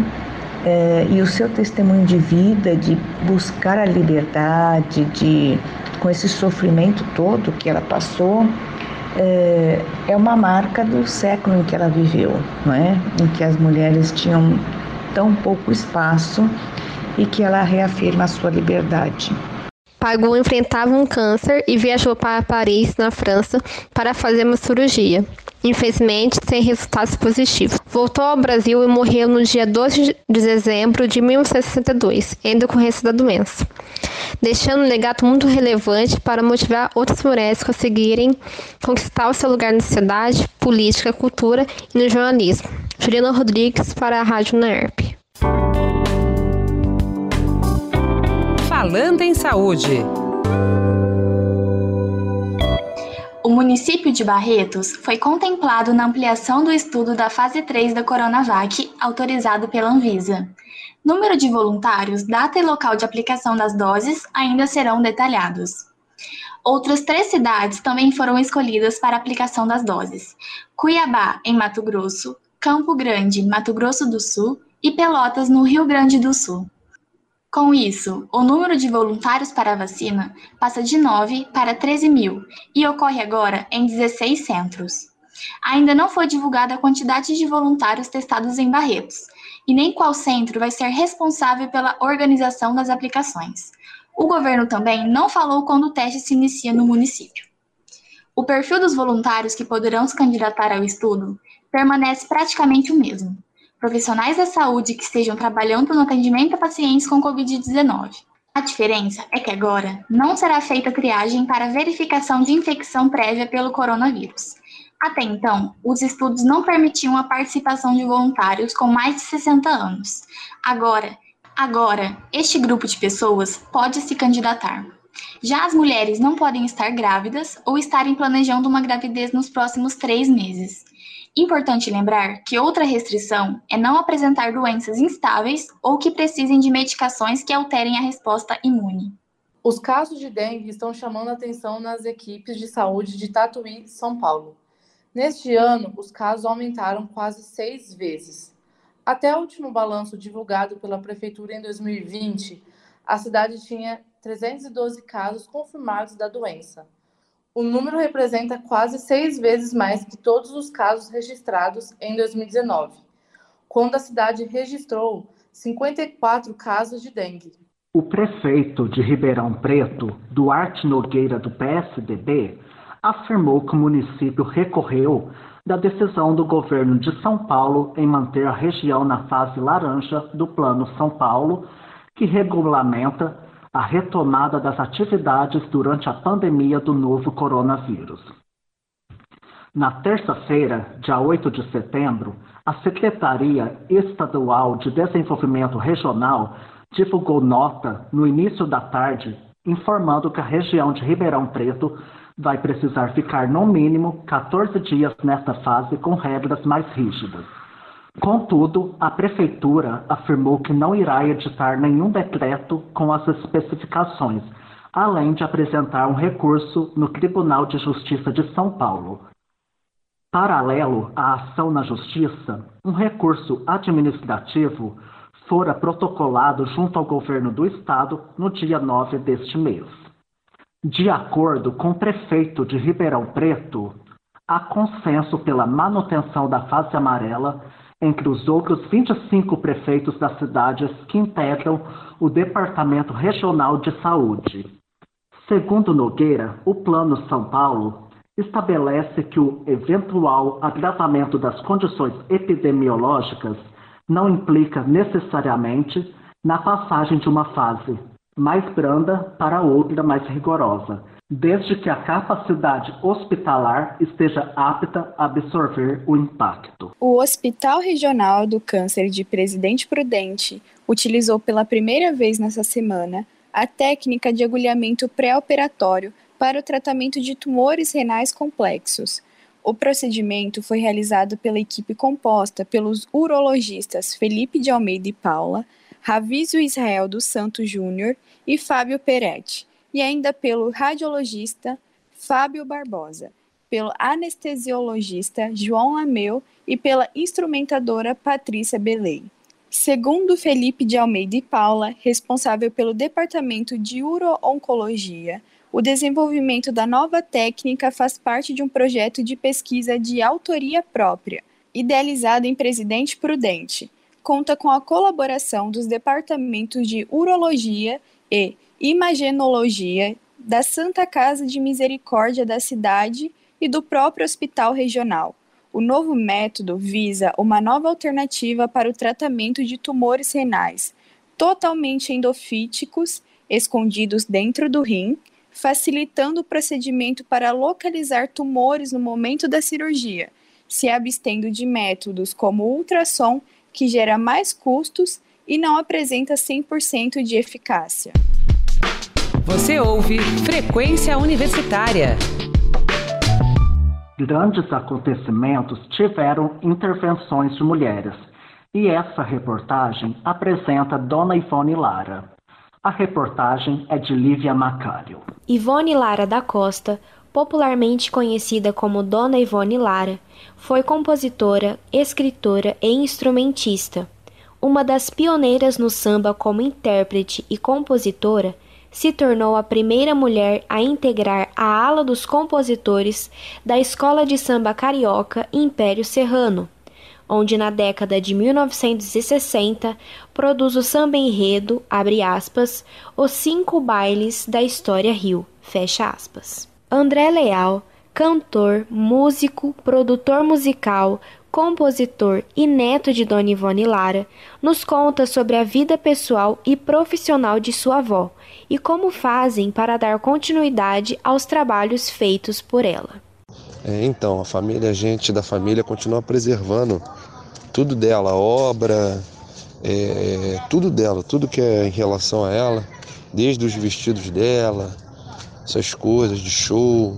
eh, e o seu testemunho de vida, de buscar a liberdade, de com esse sofrimento todo que ela passou, é, é uma marca do século em que ela viveu, não é? Em que as mulheres tinham tão pouco espaço e que ela reafirma a sua liberdade. Pagu enfrentava um câncer e viajou para Paris, na França, para fazer uma cirurgia. Infelizmente, sem resultados positivos. Voltou ao Brasil e morreu no dia 12 de dezembro de 1962, em decorrência da doença, deixando um legado muito relevante para motivar outras mulheres a conseguirem conquistar o seu lugar na sociedade, política, cultura e no jornalismo. Juliana Rodrigues para a Rádio NERP. Falando em Saúde. O município de Barretos foi contemplado na ampliação do estudo da fase 3 da Coronavac, autorizado pela Anvisa. Número de voluntários, data e local de aplicação das doses ainda serão detalhados. Outras três cidades também foram escolhidas para aplicação das doses: Cuiabá, em Mato Grosso, Campo Grande, Mato Grosso do Sul e Pelotas, no Rio Grande do Sul. Com isso, o número de voluntários para a vacina passa de 9 para 13 mil e ocorre agora em 16 centros. Ainda não foi divulgada a quantidade de voluntários testados em Barretos, e nem qual centro vai ser responsável pela organização das aplicações. O governo também não falou quando o teste se inicia no município. O perfil dos voluntários que poderão se candidatar ao estudo permanece praticamente o mesmo. Profissionais da saúde que estejam trabalhando no atendimento a pacientes com Covid-19. A diferença é que agora não será feita triagem para verificação de infecção prévia pelo coronavírus. Até então, os estudos não permitiam a participação de voluntários com mais de 60 anos. Agora, agora, este grupo de pessoas pode se candidatar. Já as mulheres não podem estar grávidas ou estarem planejando uma gravidez nos próximos três meses. Importante lembrar que outra restrição é não apresentar doenças instáveis ou que precisem de medicações que alterem a resposta imune. Os casos de dengue estão chamando atenção nas equipes de saúde de Tatuí, São Paulo. Neste ano, os casos aumentaram quase seis vezes. Até o último balanço divulgado pela Prefeitura em 2020, a cidade tinha 312 casos confirmados da doença. O número representa quase seis vezes mais que todos os casos registrados em 2019, quando a cidade registrou 54 casos de dengue. O prefeito de Ribeirão Preto, Duarte Nogueira, do PSDB, afirmou que o município recorreu da decisão do governo de São Paulo em manter a região na fase laranja do Plano São Paulo, que regulamenta a retomada das atividades durante a pandemia do novo coronavírus. Na terça-feira, dia 8 de setembro, a Secretaria Estadual de Desenvolvimento Regional divulgou nota no início da tarde informando que a região de Ribeirão Preto vai precisar ficar no mínimo 14 dias nesta fase com regras mais rígidas. Contudo, a Prefeitura afirmou que não irá editar nenhum decreto com as especificações, além de apresentar um recurso no Tribunal de Justiça de São Paulo. Paralelo à ação na Justiça, um recurso administrativo fora protocolado junto ao governo do Estado no dia 9 deste mês. De acordo com o prefeito de Ribeirão Preto, há consenso pela manutenção da fase amarela entre os outros 25 prefeitos das cidades que integram o Departamento Regional de Saúde. Segundo Nogueira, o Plano São Paulo estabelece que o eventual agravamento das condições epidemiológicas não implica necessariamente na passagem de uma fase mais branda para outra mais rigorosa, desde que a capacidade hospitalar esteja apta a absorver o impacto. O Hospital Regional do Câncer de Presidente Prudente utilizou pela primeira vez nessa semana a técnica de agulhamento pré-operatório para o tratamento de tumores renais complexos. O procedimento foi realizado pela equipe composta pelos urologistas Felipe de Almeida e Paula, Ravizio Israel dos Santos Júnior e Fábio Peretti, e ainda pelo radiologista Fábio Barbosa, pelo anestesiologista João Lameu e pela instrumentadora Patrícia Belei. Segundo Felipe de Almeida e Paula, responsável pelo Departamento de Uro-Oncologia, o desenvolvimento da nova técnica faz parte de um projeto de pesquisa de autoria própria, idealizado em Presidente Prudente, conta com a colaboração dos departamentos de Urologia e Imagenologia da Santa Casa de Misericórdia da cidade e do próprio hospital regional. O novo método visa uma nova alternativa para o tratamento de tumores renais, totalmente endofíticos, escondidos dentro do rim, facilitando o procedimento para localizar tumores no momento da cirurgia, se abstendo de métodos como ultrassom que gera mais custos e não apresenta 100% de eficácia. Você ouve Frequência Universitária. Grandes acontecimentos tiveram intervenções de mulheres, e essa reportagem apresenta Dona Ivone Lara. A reportagem é de Lívia Macário. Ivone Lara da Costa popularmente conhecida como Dona Ivone Lara, foi compositora, escritora e instrumentista. Uma das pioneiras no samba como intérprete e compositora, se tornou a primeira mulher a integrar a ala dos compositores da Escola de Samba Carioca Império Serrano, onde na década de 1960 produz o samba enredo, abre aspas, Os Cinco Bailes da História Rio, fecha aspas. André Leal, cantor, músico, produtor musical, compositor e neto de Dona Ivone Lara, nos conta sobre a vida pessoal e profissional de sua avó e como fazem para dar continuidade aos trabalhos feitos por ela. É, então, a família, a gente da família continua preservando tudo dela, obra, é, tudo dela, tudo que é em relação a ela, desde os vestidos dela, essas coisas de show,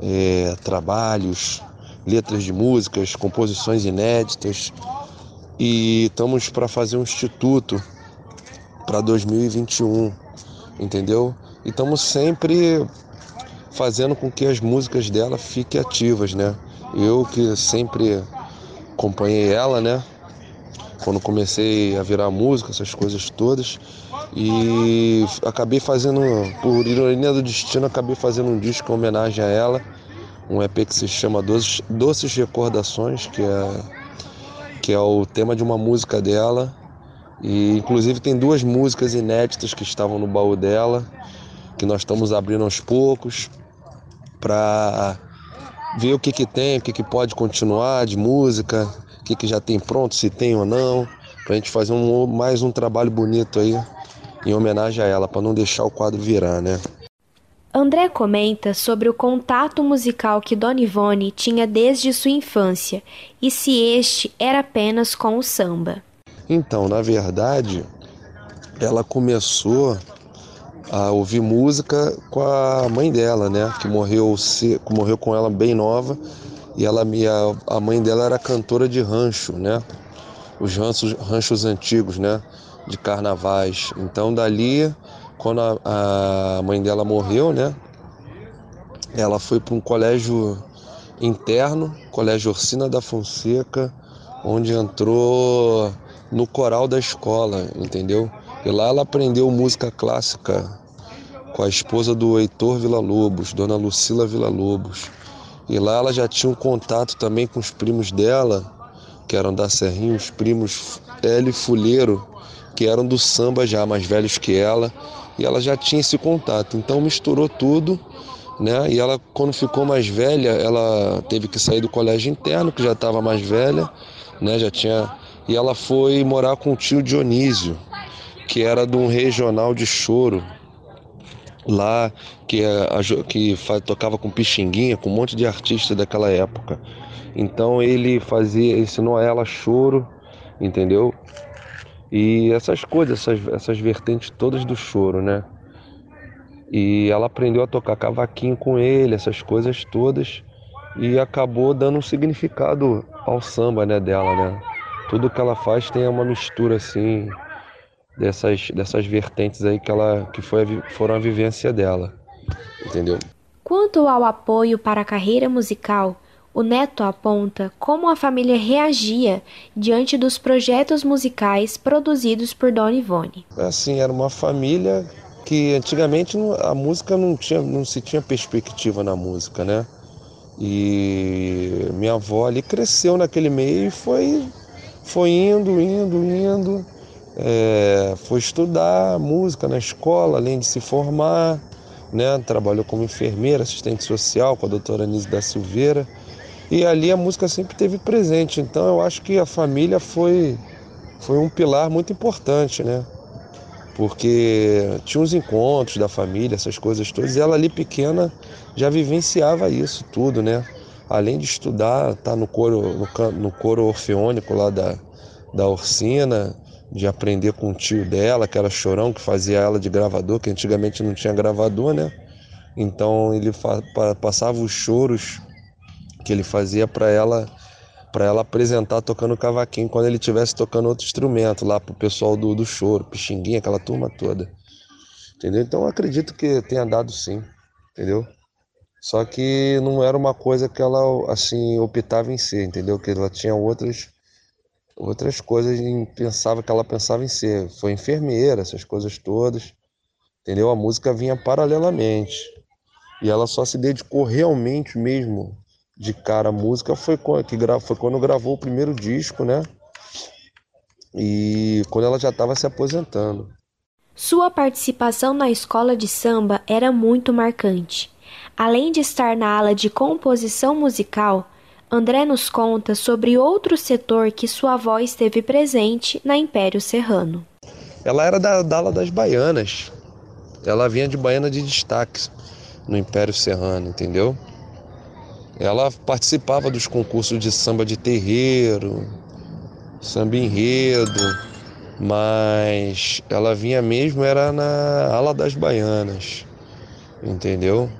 é, trabalhos, letras de músicas, composições inéditas. E estamos para fazer um instituto para 2021, entendeu? E estamos sempre fazendo com que as músicas dela fiquem ativas, né? Eu que sempre acompanhei ela, né? Quando comecei a virar música, essas coisas todas. E acabei fazendo, por ironia do destino, acabei fazendo um disco em homenagem a ela um EP que se chama Doces, Doces Recordações, que é, que é o tema de uma música dela. E inclusive tem duas músicas inéditas que estavam no baú dela, que nós estamos abrindo aos poucos para ver o que, que tem, o que, que pode continuar de música, o que, que já tem pronto, se tem ou não, para a gente fazer um, mais um trabalho bonito aí em homenagem a ela, para não deixar o quadro virar, né? André comenta sobre o contato musical que Dona Ivone tinha desde sua infância e se este era apenas com o samba. Então, na verdade, ela começou a ouvir música com a mãe dela, né? Que morreu, morreu com ela bem nova. E ela, a mãe dela era cantora de rancho, né? Os ranchos, ranchos antigos, né? De carnavais. Então, dali quando a, a mãe dela morreu, né? Ela foi para um colégio interno, Colégio Orsina da Fonseca, onde entrou no coral da escola, entendeu? E lá ela aprendeu música clássica com a esposa do Heitor Villa-Lobos, Dona Lucila Villa-Lobos. E lá ela já tinha um contato também com os primos dela, que eram da Serrinha, os primos L Fulheiro, que eram do samba já, mais velhos que ela e ela já tinha esse contato. Então misturou tudo, né? E ela, quando ficou mais velha, ela teve que sair do colégio interno, que já estava mais velha, né? Já tinha. E ela foi morar com o tio Dionísio, que era de um regional de choro lá, que, é que tocava com Pixinguinha, com um monte de artistas daquela época. Então ele fazia, ensinou a ela choro, entendeu? E essas coisas, essas, essas vertentes todas do choro, né? E ela aprendeu a tocar cavaquinho com ele, essas coisas todas, e acabou dando um significado ao samba, né, dela, né? Tudo que ela faz tem uma mistura assim dessas dessas vertentes aí que ela que foi foram a vivência dela, entendeu? Quanto ao apoio para a carreira musical, o neto aponta como a família reagia diante dos projetos musicais produzidos por Dona Ivone. Assim, era uma família que antigamente a música não, tinha, não se tinha perspectiva na música, né? E minha avó ali cresceu naquele meio e foi, foi indo, indo, indo. É, foi estudar música na escola, além de se formar, né? Trabalhou como enfermeira, assistente social com a doutora Anise da Silveira. E ali a música sempre teve presente. Então eu acho que a família foi, foi um pilar muito importante, né? Porque tinha os encontros da família, essas coisas todas, e ela ali pequena já vivenciava isso tudo, né? Além de estudar, tá no coro, no, no coro orfeônico lá da, da Orsina, de aprender com o tio dela, que era chorão, que fazia ela de gravador, que antigamente não tinha gravador, né? Então ele passava os choros que ele fazia para ela para ela apresentar tocando cavaquinho quando ele estivesse tocando outro instrumento lá pro pessoal do, do choro, Pixinguinha, aquela turma toda. Entendeu? Então acredito que tenha dado sim, entendeu? Só que não era uma coisa que ela assim optava em ser, entendeu? Que ela tinha outras outras coisas e pensava que ela pensava em ser. Foi enfermeira, essas coisas todas. Entendeu? A música vinha paralelamente. E ela só se dedicou realmente mesmo de cara à música foi quando, que gra, foi quando gravou o primeiro disco, né? E quando ela já estava se aposentando. Sua participação na escola de samba era muito marcante. Além de estar na ala de composição musical, André nos conta sobre outro setor que sua avó esteve presente na Império Serrano. Ela era da, da ala das baianas. Ela vinha de baiana de destaque no Império Serrano, entendeu? Ela participava dos concursos de samba de terreiro, samba enredo, mas ela vinha mesmo era na ala das baianas, entendeu?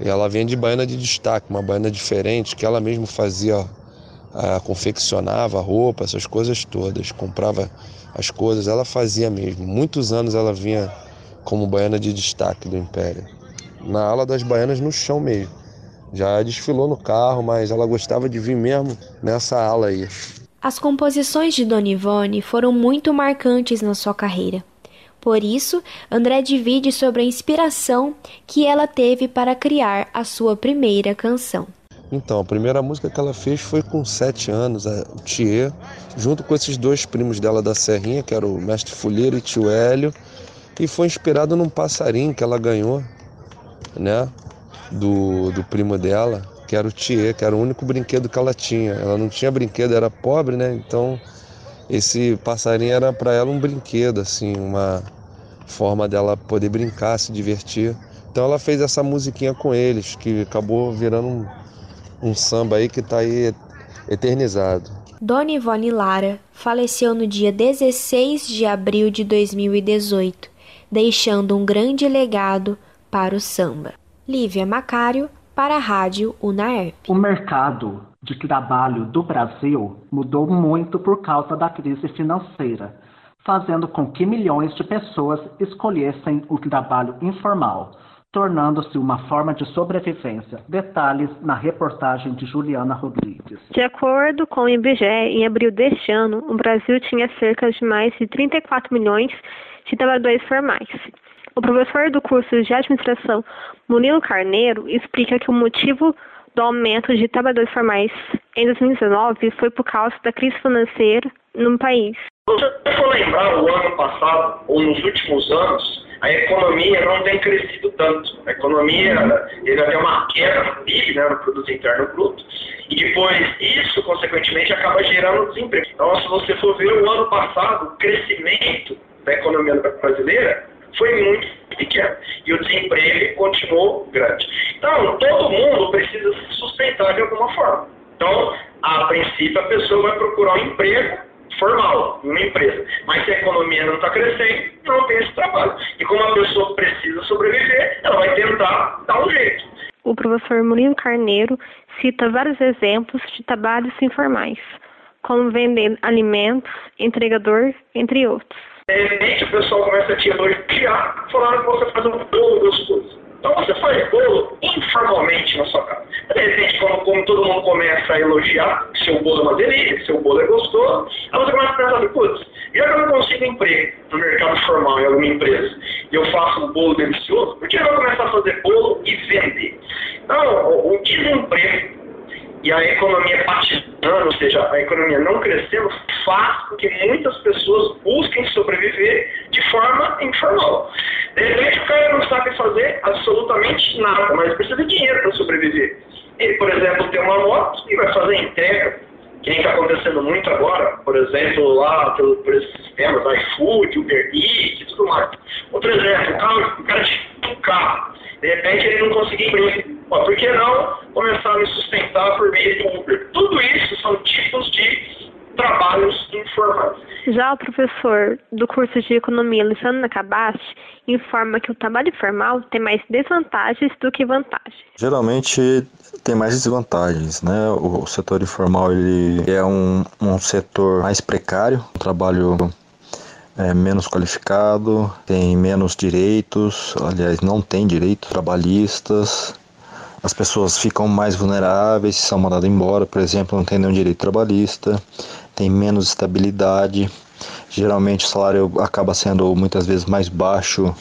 Ela vinha de baiana de destaque, uma baiana diferente que ela mesmo fazia, a, confeccionava a roupa, essas coisas todas, comprava as coisas, ela fazia mesmo. Muitos anos ela vinha como baiana de destaque do Império, na ala das baianas no chão mesmo. Já desfilou no carro, mas ela gostava de vir mesmo nessa ala aí. As composições de Dona Ivone foram muito marcantes na sua carreira. Por isso, André divide sobre a inspiração que ela teve para criar a sua primeira canção. Então, a primeira música que ela fez foi com sete anos, o Thier, junto com esses dois primos dela da Serrinha, que era o Mestre Folheiro e Tio Hélio, e foi inspirado num passarinho que ela ganhou, né, do, do primo dela, que era o Thier, que era o único brinquedo que ela tinha. Ela não tinha brinquedo, era pobre, né, então esse passarinho era para ela um brinquedo, assim, uma forma dela poder brincar, se divertir. Então ela fez essa musiquinha com eles, que acabou virando um, um samba aí que está aí eternizado. Dona Ivone Lara faleceu no dia 16 de abril de 2018, deixando um grande legado para o samba. Lívia Macário, para a Rádio Unaerp. O mercado de trabalho do Brasil mudou muito por causa da crise financeira, fazendo com que milhões de pessoas escolhessem o trabalho informal, tornando-se uma forma de sobrevivência. Detalhes na reportagem de Juliana Rodrigues. De acordo com o IBGE, em abril deste ano, o Brasil tinha cerca de mais de 34 milhões de trabalhadores formais. O professor do curso de administração, Murilo Carneiro, explica que o motivo do aumento de trabalhadores formais em 2019 foi por causa da crise financeira no país. Se você for lembrar o ano passado, ou nos últimos anos, a economia não tem crescido tanto. A economia teve até uma queda no PIB, né, no Produto Interno Bruto, e depois isso, consequentemente, acaba gerando desemprego. Então, se você for ver o ano passado, o crescimento da economia brasileira foi muito pequeno. E o desemprego continuou grande. Então, todo mundo precisa se sustentar de alguma forma. Então, a princípio, a pessoa vai procurar um emprego formal, uma empresa. Mas se a economia não está crescendo, não tem esse trabalho. E como a pessoa precisa sobreviver, ela vai tentar dar um jeito. O professor Murilo Carneiro cita vários exemplos de trabalhos informais, como vender alimentos, entregador, entre outros. De repente o pessoal começa a te elogiar, falando que você faz um bolo gostoso. Então você faz bolo informalmente na sua casa. De repente, como, todo mundo começa a elogiar, seu bolo é uma delícia, seu bolo é gostoso, aí você começa a pensar assim, putz, já que eu não consigo emprego no mercado formal em alguma empresa, e eu faço um bolo delicioso, por que eu vou começar a fazer bolo e vender? Então, o desemprego e a economia patinando, ou seja, a economia não crescendo, faz com que muitas pessoas busquem sobreviver de forma informal. De repente o cara não sabe fazer absolutamente nada, mas precisa de dinheiro para sobreviver. Ele, por exemplo, tem uma moto e vai fazer entrega, que nem está acontecendo muito agora, por exemplo, lá por, por esses sistemas, iFood, Uber Eats e tudo mais. Outro exemplo, o cara, o cara tinha um carro, de repente ele não conseguia emprego. Por que não começar a me sustentar por meio de Uber? Tudo isso são tipos de trabalhos informais. Já o professor do curso de Economia, Luciano Nakabashi, informa que o trabalho informal tem mais desvantagens do que vantagens. Geralmente tem mais desvantagens, né? O setor informal ele é um, um setor mais precário, um trabalho é menos qualificado, tem menos direitos, aliás, não tem direitos trabalhistas, as pessoas ficam mais vulneráveis, são mandadas embora, por exemplo, não tem nenhum direito trabalhista, tem menos estabilidade. Geralmente o salário acaba sendo muitas vezes mais baixo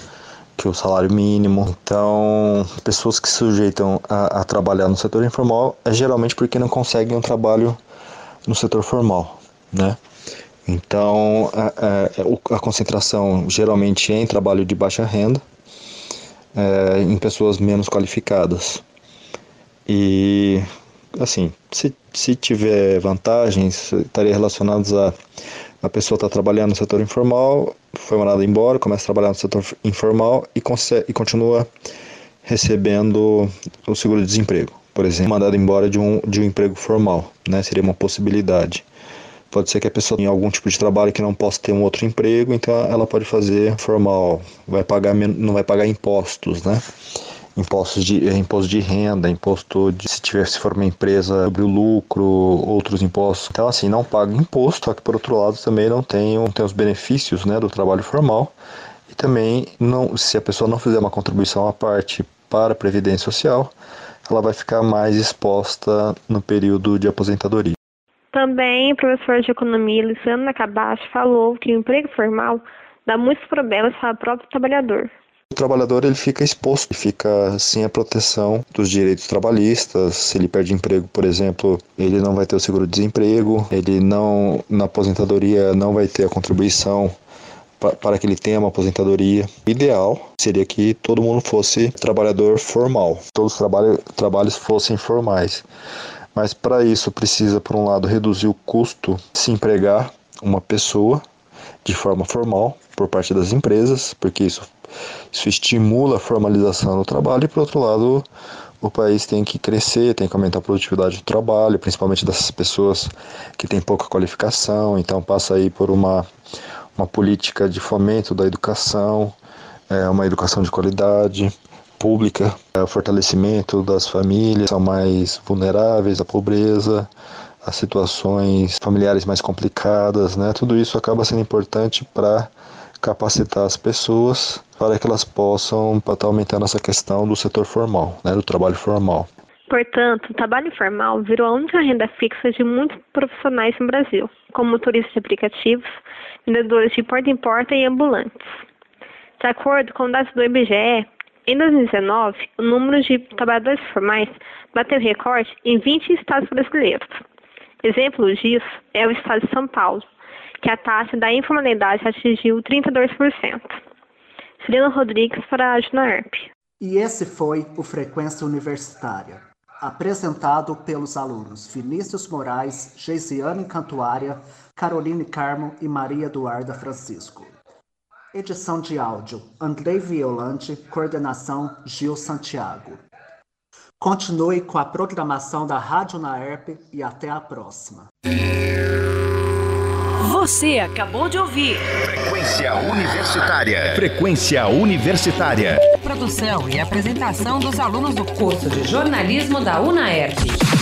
que o salário mínimo. Então, pessoas que se sujeitam a, a trabalhar no setor informal é geralmente porque não conseguem um trabalho no setor formal, né? Então, a, a, a concentração geralmente é em trabalho de baixa renda, é, em pessoas menos qualificadas. E, assim, se, se tiver vantagens, estaria relacionados a a pessoa está trabalhando no setor informal, foi mandada embora, começa a trabalhar no setor informal e, e continua recebendo o seguro-desemprego, por exemplo, mandada embora de um, de um emprego formal, né? Seria uma possibilidade. Pode ser que a pessoa tenha algum tipo de trabalho que não possa ter um outro emprego, então ela pode fazer formal, vai pagar não vai pagar impostos, né? Impostos de é, imposto de renda, imposto de se tiver se for uma empresa sobre o lucro, outros impostos. Então assim, não paga imposto, só que por outro lado também não tem, não tem os benefícios, né, do trabalho formal. E também não, se a pessoa não fizer uma contribuição à parte para a previdência social, ela vai ficar mais exposta no período de aposentadoria. Também o professor de economia Luciano Nakabashi falou que o emprego formal dá muitos problemas para o próprio trabalhador. O trabalhador ele fica exposto, ele fica sem a proteção dos direitos trabalhistas. Se ele perde emprego, por exemplo, ele não vai ter o seguro-desemprego, ele não na aposentadoria não vai ter a contribuição para que ele tenha uma aposentadoria. O ideal seria que todo mundo fosse trabalhador formal, todos os trabalho, trabalhos fossem formais. Mas para isso precisa, por um lado, reduzir o custo de se empregar uma pessoa de forma formal por parte das empresas, porque isso isso estimula a formalização do trabalho e, por outro lado, o país tem que crescer, tem que aumentar a produtividade do trabalho, principalmente dessas pessoas que têm pouca qualificação, então passa aí por uma, uma política de fomento da educação, é, uma educação de qualidade pública, é, o fortalecimento das famílias são mais vulneráveis à pobreza, a situações familiares mais complicadas, né? Tudo isso acaba sendo importante para capacitar as pessoas para que elas possam estar aumentando essa questão do setor formal, né, do trabalho formal. Portanto, o trabalho formal virou a única renda fixa de muitos profissionais no Brasil, como motoristas de aplicativos, vendedores de porta em porta e ambulantes. De acordo com dados do IBGE, em 2019, o número de trabalhadores formais bateu recorde em 20 estados brasileiros. Exemplo disso é o estado de São Paulo, que a taxa da informalidade atingiu 32%. Celina Rodrigues para a Junarp. E esse foi o Frequência Universitária, apresentado pelos alunos Vinícius Moraes, Geisiane Cantuária, Caroline Carmo e Maria Eduarda Francisco. Edição de áudio, Andrei Violante, coordenação Gil Santiago. Continue com a programação da Rádio Naerp e até a próxima. Você acabou de ouvir Frequência Universitária. Frequência Universitária. Produção e apresentação dos alunos do curso de jornalismo da UNAERP.